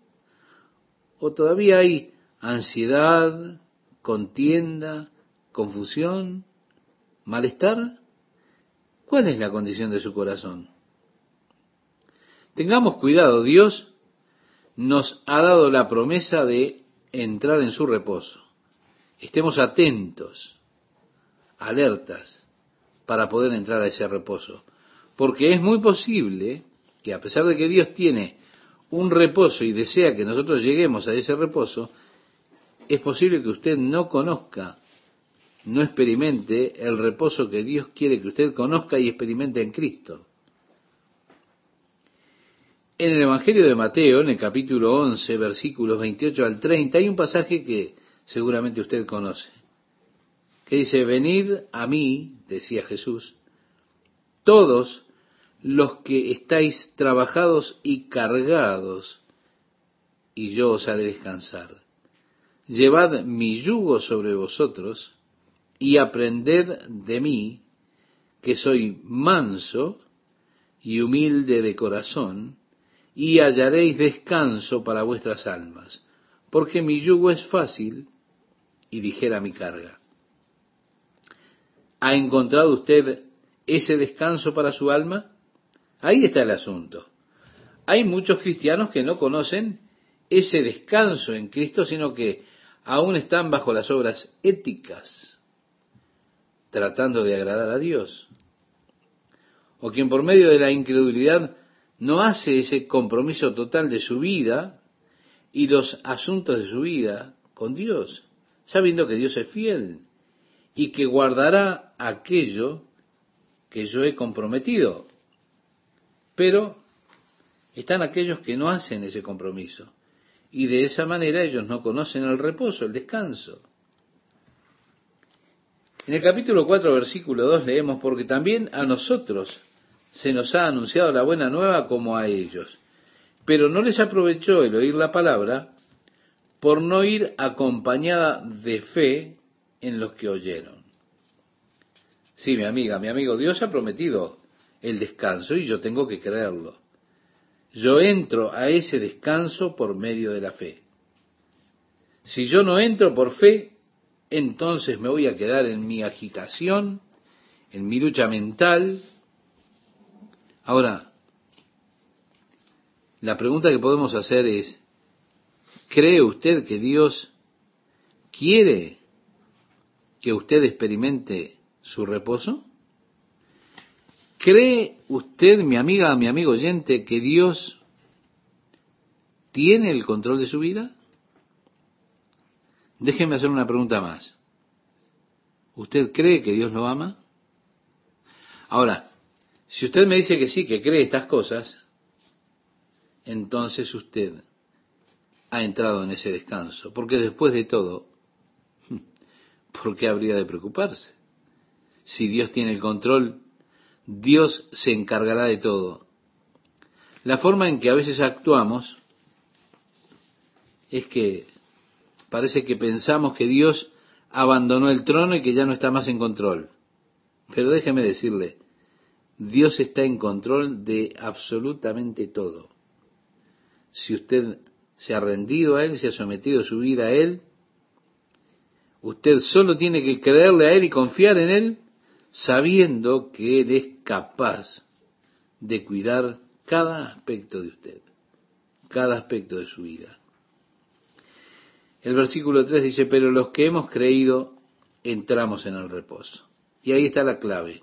¿O todavía hay ansiedad, contienda, confusión, malestar? ¿Cuál es la condición de su corazón? Tengamos cuidado, Dios nos ha dado la promesa de entrar en su reposo. estemos atentos, alertas, para poder entrar a ese reposo. Porque es muy posible que a pesar de que Dios tiene un reposo y desea que nosotros lleguemos a ese reposo, es posible que usted no conozca, no experimente el reposo que Dios quiere que usted conozca y experimente en Cristo. En el Evangelio de Mateo, en el capítulo 11, versículos 28 al 30, hay un pasaje que seguramente usted conoce, que dice, venid a mí, decía Jesús, todos los que estáis trabajados y cargados, y yo os haré descansar. Llevad mi yugo sobre vosotros y aprended de mí, que soy manso y humilde de corazón, y hallaréis descanso para vuestras almas, porque mi yugo es fácil y ligera mi carga. ¿Ha encontrado usted ese descanso para su alma? Ahí está el asunto. Hay muchos cristianos que no conocen ese descanso en Cristo, sino que aún están bajo las obras éticas, tratando de agradar a Dios. O quien por medio de la incredulidad no hace ese compromiso total de su vida y los asuntos de su vida con Dios, sabiendo que Dios es fiel y que guardará aquello que yo he comprometido. Pero están aquellos que no hacen ese compromiso y de esa manera ellos no conocen el reposo, el descanso. En el capítulo 4, versículo 2 leemos, porque también a nosotros se nos ha anunciado la buena nueva como a ellos. Pero no les aprovechó el oír la palabra por no ir acompañada de fe en los que oyeron. Sí, mi amiga, mi amigo, Dios ha prometido el descanso y yo tengo que creerlo. Yo entro a ese descanso por medio de la fe. Si yo no entro por fe, entonces me voy a quedar en mi agitación, en mi lucha mental, Ahora, la pregunta que podemos hacer es, ¿cree usted que Dios quiere que usted experimente su reposo? ¿Cree usted, mi amiga, mi amigo oyente, que Dios tiene el control de su vida? Déjeme hacer una pregunta más. ¿Usted cree que Dios lo ama? Ahora, si usted me dice que sí, que cree estas cosas, entonces usted ha entrado en ese descanso. Porque después de todo, ¿por qué habría de preocuparse? Si Dios tiene el control, Dios se encargará de todo. La forma en que a veces actuamos es que parece que pensamos que Dios abandonó el trono y que ya no está más en control. Pero déjeme decirle, Dios está en control de absolutamente todo. Si usted se ha rendido a Él, se ha sometido su vida a Él, usted solo tiene que creerle a Él y confiar en Él, sabiendo que Él es capaz de cuidar cada aspecto de usted, cada aspecto de su vida. El versículo 3 dice, pero los que hemos creído entramos en el reposo. Y ahí está la clave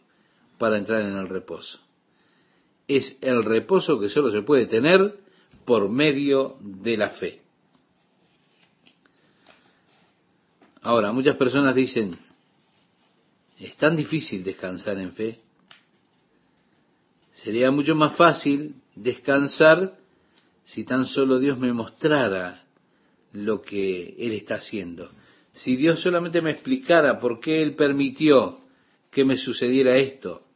para entrar en el reposo. Es el reposo que solo se puede tener por medio de la fe. Ahora, muchas personas dicen, es tan difícil descansar en fe. Sería mucho más fácil descansar si tan solo Dios me mostrara lo que Él está haciendo. Si Dios solamente me explicara por qué Él permitió que me sucediera esto,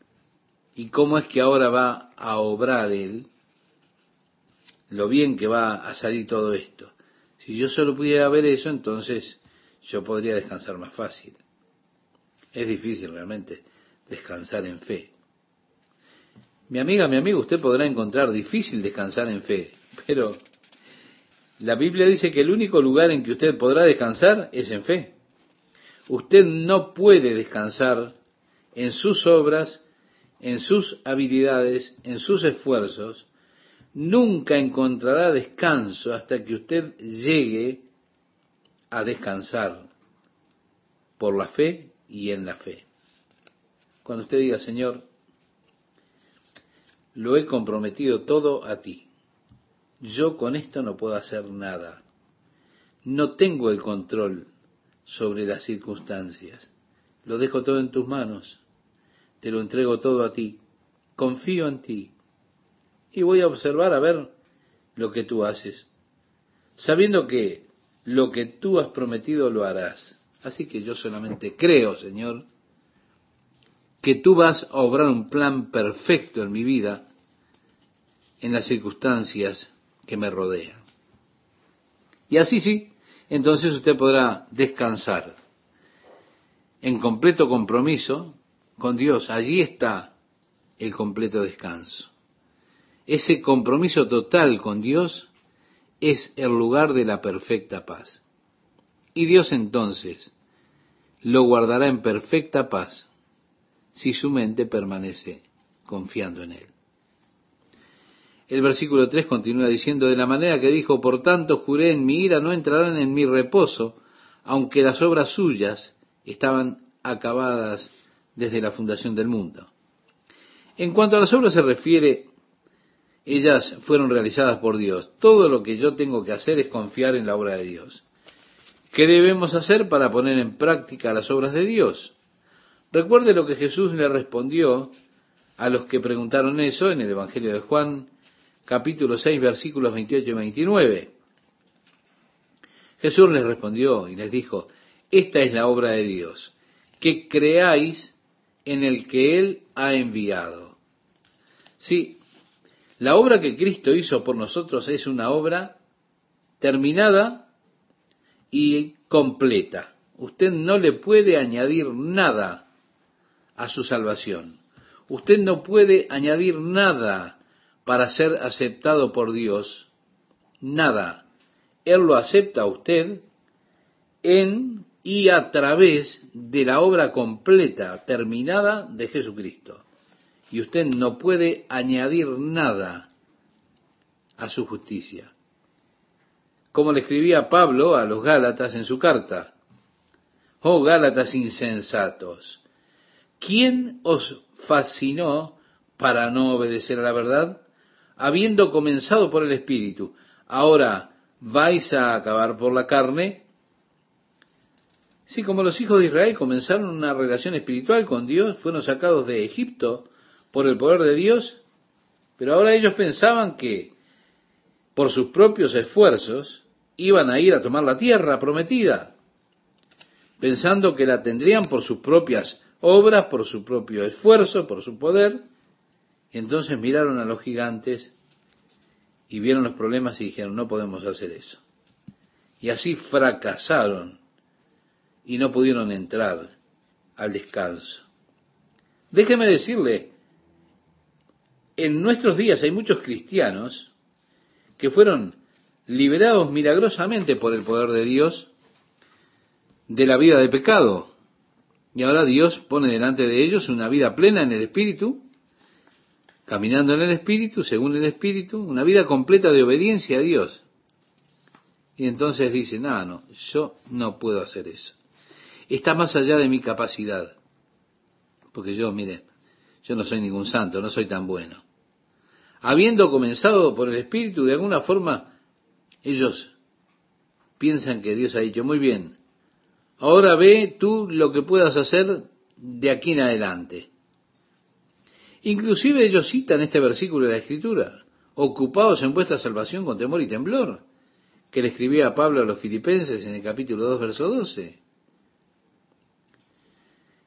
y cómo es que ahora va a obrar Él, lo bien que va a salir todo esto. Si yo solo pudiera ver eso, entonces yo podría descansar más fácil. Es difícil realmente descansar en fe. Mi amiga, mi amigo, usted podrá encontrar difícil descansar en fe, pero la Biblia dice que el único lugar en que usted podrá descansar es en fe. Usted no puede descansar en sus obras en sus habilidades, en sus esfuerzos, nunca encontrará descanso hasta que usted llegue a descansar por la fe y en la fe. Cuando usted diga, Señor, lo he comprometido todo a ti. Yo con esto no puedo hacer nada. No tengo el control sobre las circunstancias. Lo dejo todo en tus manos. Te lo entrego todo a ti. Confío en ti. Y voy a observar a ver lo que tú haces, sabiendo que lo que tú has prometido lo harás. Así que yo solamente creo, Señor, que tú vas a obrar un plan perfecto en mi vida, en las circunstancias que me rodean. Y así sí, entonces usted podrá descansar en completo compromiso con Dios. Allí está el completo descanso. Ese compromiso total con Dios es el lugar de la perfecta paz. Y Dios entonces lo guardará en perfecta paz si su mente permanece confiando en Él. El versículo 3 continúa diciendo, de la manera que dijo, por tanto juré en mi ira, no entrarán en mi reposo, aunque las obras suyas estaban acabadas desde la fundación del mundo. En cuanto a las obras se refiere, ellas fueron realizadas por Dios. Todo lo que yo tengo que hacer es confiar en la obra de Dios. ¿Qué debemos hacer para poner en práctica las obras de Dios? Recuerde lo que Jesús le respondió a los que preguntaron eso en el Evangelio de Juan, capítulo 6, versículos 28 y 29. Jesús les respondió y les dijo, esta es la obra de Dios, que creáis en el que Él ha enviado. Sí, la obra que Cristo hizo por nosotros es una obra terminada y completa. Usted no le puede añadir nada a su salvación. Usted no puede añadir nada para ser aceptado por Dios. Nada. Él lo acepta a usted en y a través de la obra completa, terminada de Jesucristo y usted no puede añadir nada a su justicia. Como le escribía Pablo a los Gálatas en su carta, oh Gálatas insensatos, ¿quién os fascinó para no obedecer a la verdad? Habiendo comenzado por el Espíritu, ahora vais a acabar por la carne. Sí, como los hijos de Israel comenzaron una relación espiritual con Dios, fueron sacados de Egipto, por el poder de Dios, pero ahora ellos pensaban que por sus propios esfuerzos iban a ir a tomar la tierra prometida, pensando que la tendrían por sus propias obras, por su propio esfuerzo, por su poder. Entonces miraron a los gigantes y vieron los problemas y dijeron, no podemos hacer eso. Y así fracasaron y no pudieron entrar al descanso. Déjeme decirle, en nuestros días hay muchos cristianos que fueron liberados milagrosamente por el poder de Dios de la vida de pecado. Y ahora Dios pone delante de ellos una vida plena en el Espíritu, caminando en el Espíritu, según el Espíritu, una vida completa de obediencia a Dios. Y entonces dicen, no, no, yo no puedo hacer eso. Está más allá de mi capacidad. Porque yo, mire, yo no soy ningún santo, no soy tan bueno. Habiendo comenzado por el Espíritu, de alguna forma, ellos piensan que Dios ha dicho, muy bien, ahora ve tú lo que puedas hacer de aquí en adelante. Inclusive ellos citan este versículo de la Escritura, ocupados en vuestra salvación con temor y temblor, que le escribía a Pablo a los filipenses en el capítulo 2, verso 12.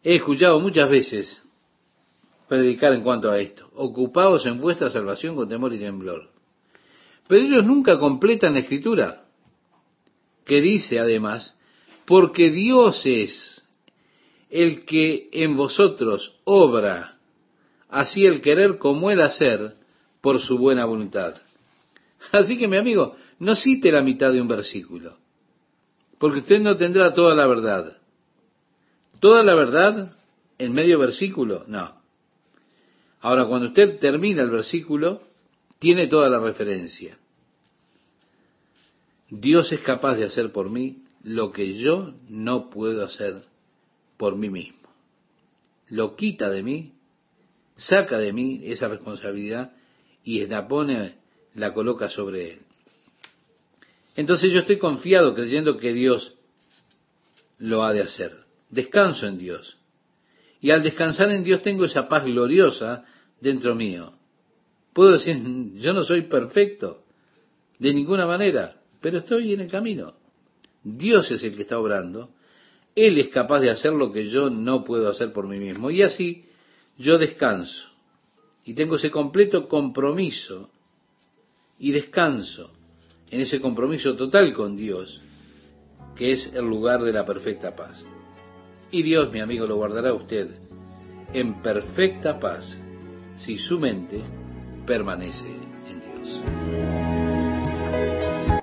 He escuchado muchas veces predicar en cuanto a esto, ocupados en vuestra salvación con temor y temblor. Pero ellos nunca completan la escritura, que dice además, porque Dios es el que en vosotros obra, así el querer como el hacer, por su buena voluntad. Así que mi amigo, no cite la mitad de un versículo, porque usted no tendrá toda la verdad. Toda la verdad en medio versículo, no. Ahora, cuando usted termina el versículo, tiene toda la referencia. Dios es capaz de hacer por mí lo que yo no puedo hacer por mí mismo. Lo quita de mí, saca de mí esa responsabilidad y la pone, la coloca sobre él. Entonces yo estoy confiado creyendo que Dios lo ha de hacer. Descanso en Dios. Y al descansar en Dios tengo esa paz gloriosa dentro mío. Puedo decir, yo no soy perfecto, de ninguna manera, pero estoy en el camino. Dios es el que está obrando. Él es capaz de hacer lo que yo no puedo hacer por mí mismo. Y así yo descanso. Y tengo ese completo compromiso y descanso en ese compromiso total con Dios, que es el lugar de la perfecta paz. Y Dios, mi amigo, lo guardará a usted en perfecta paz si su mente permanece en Dios.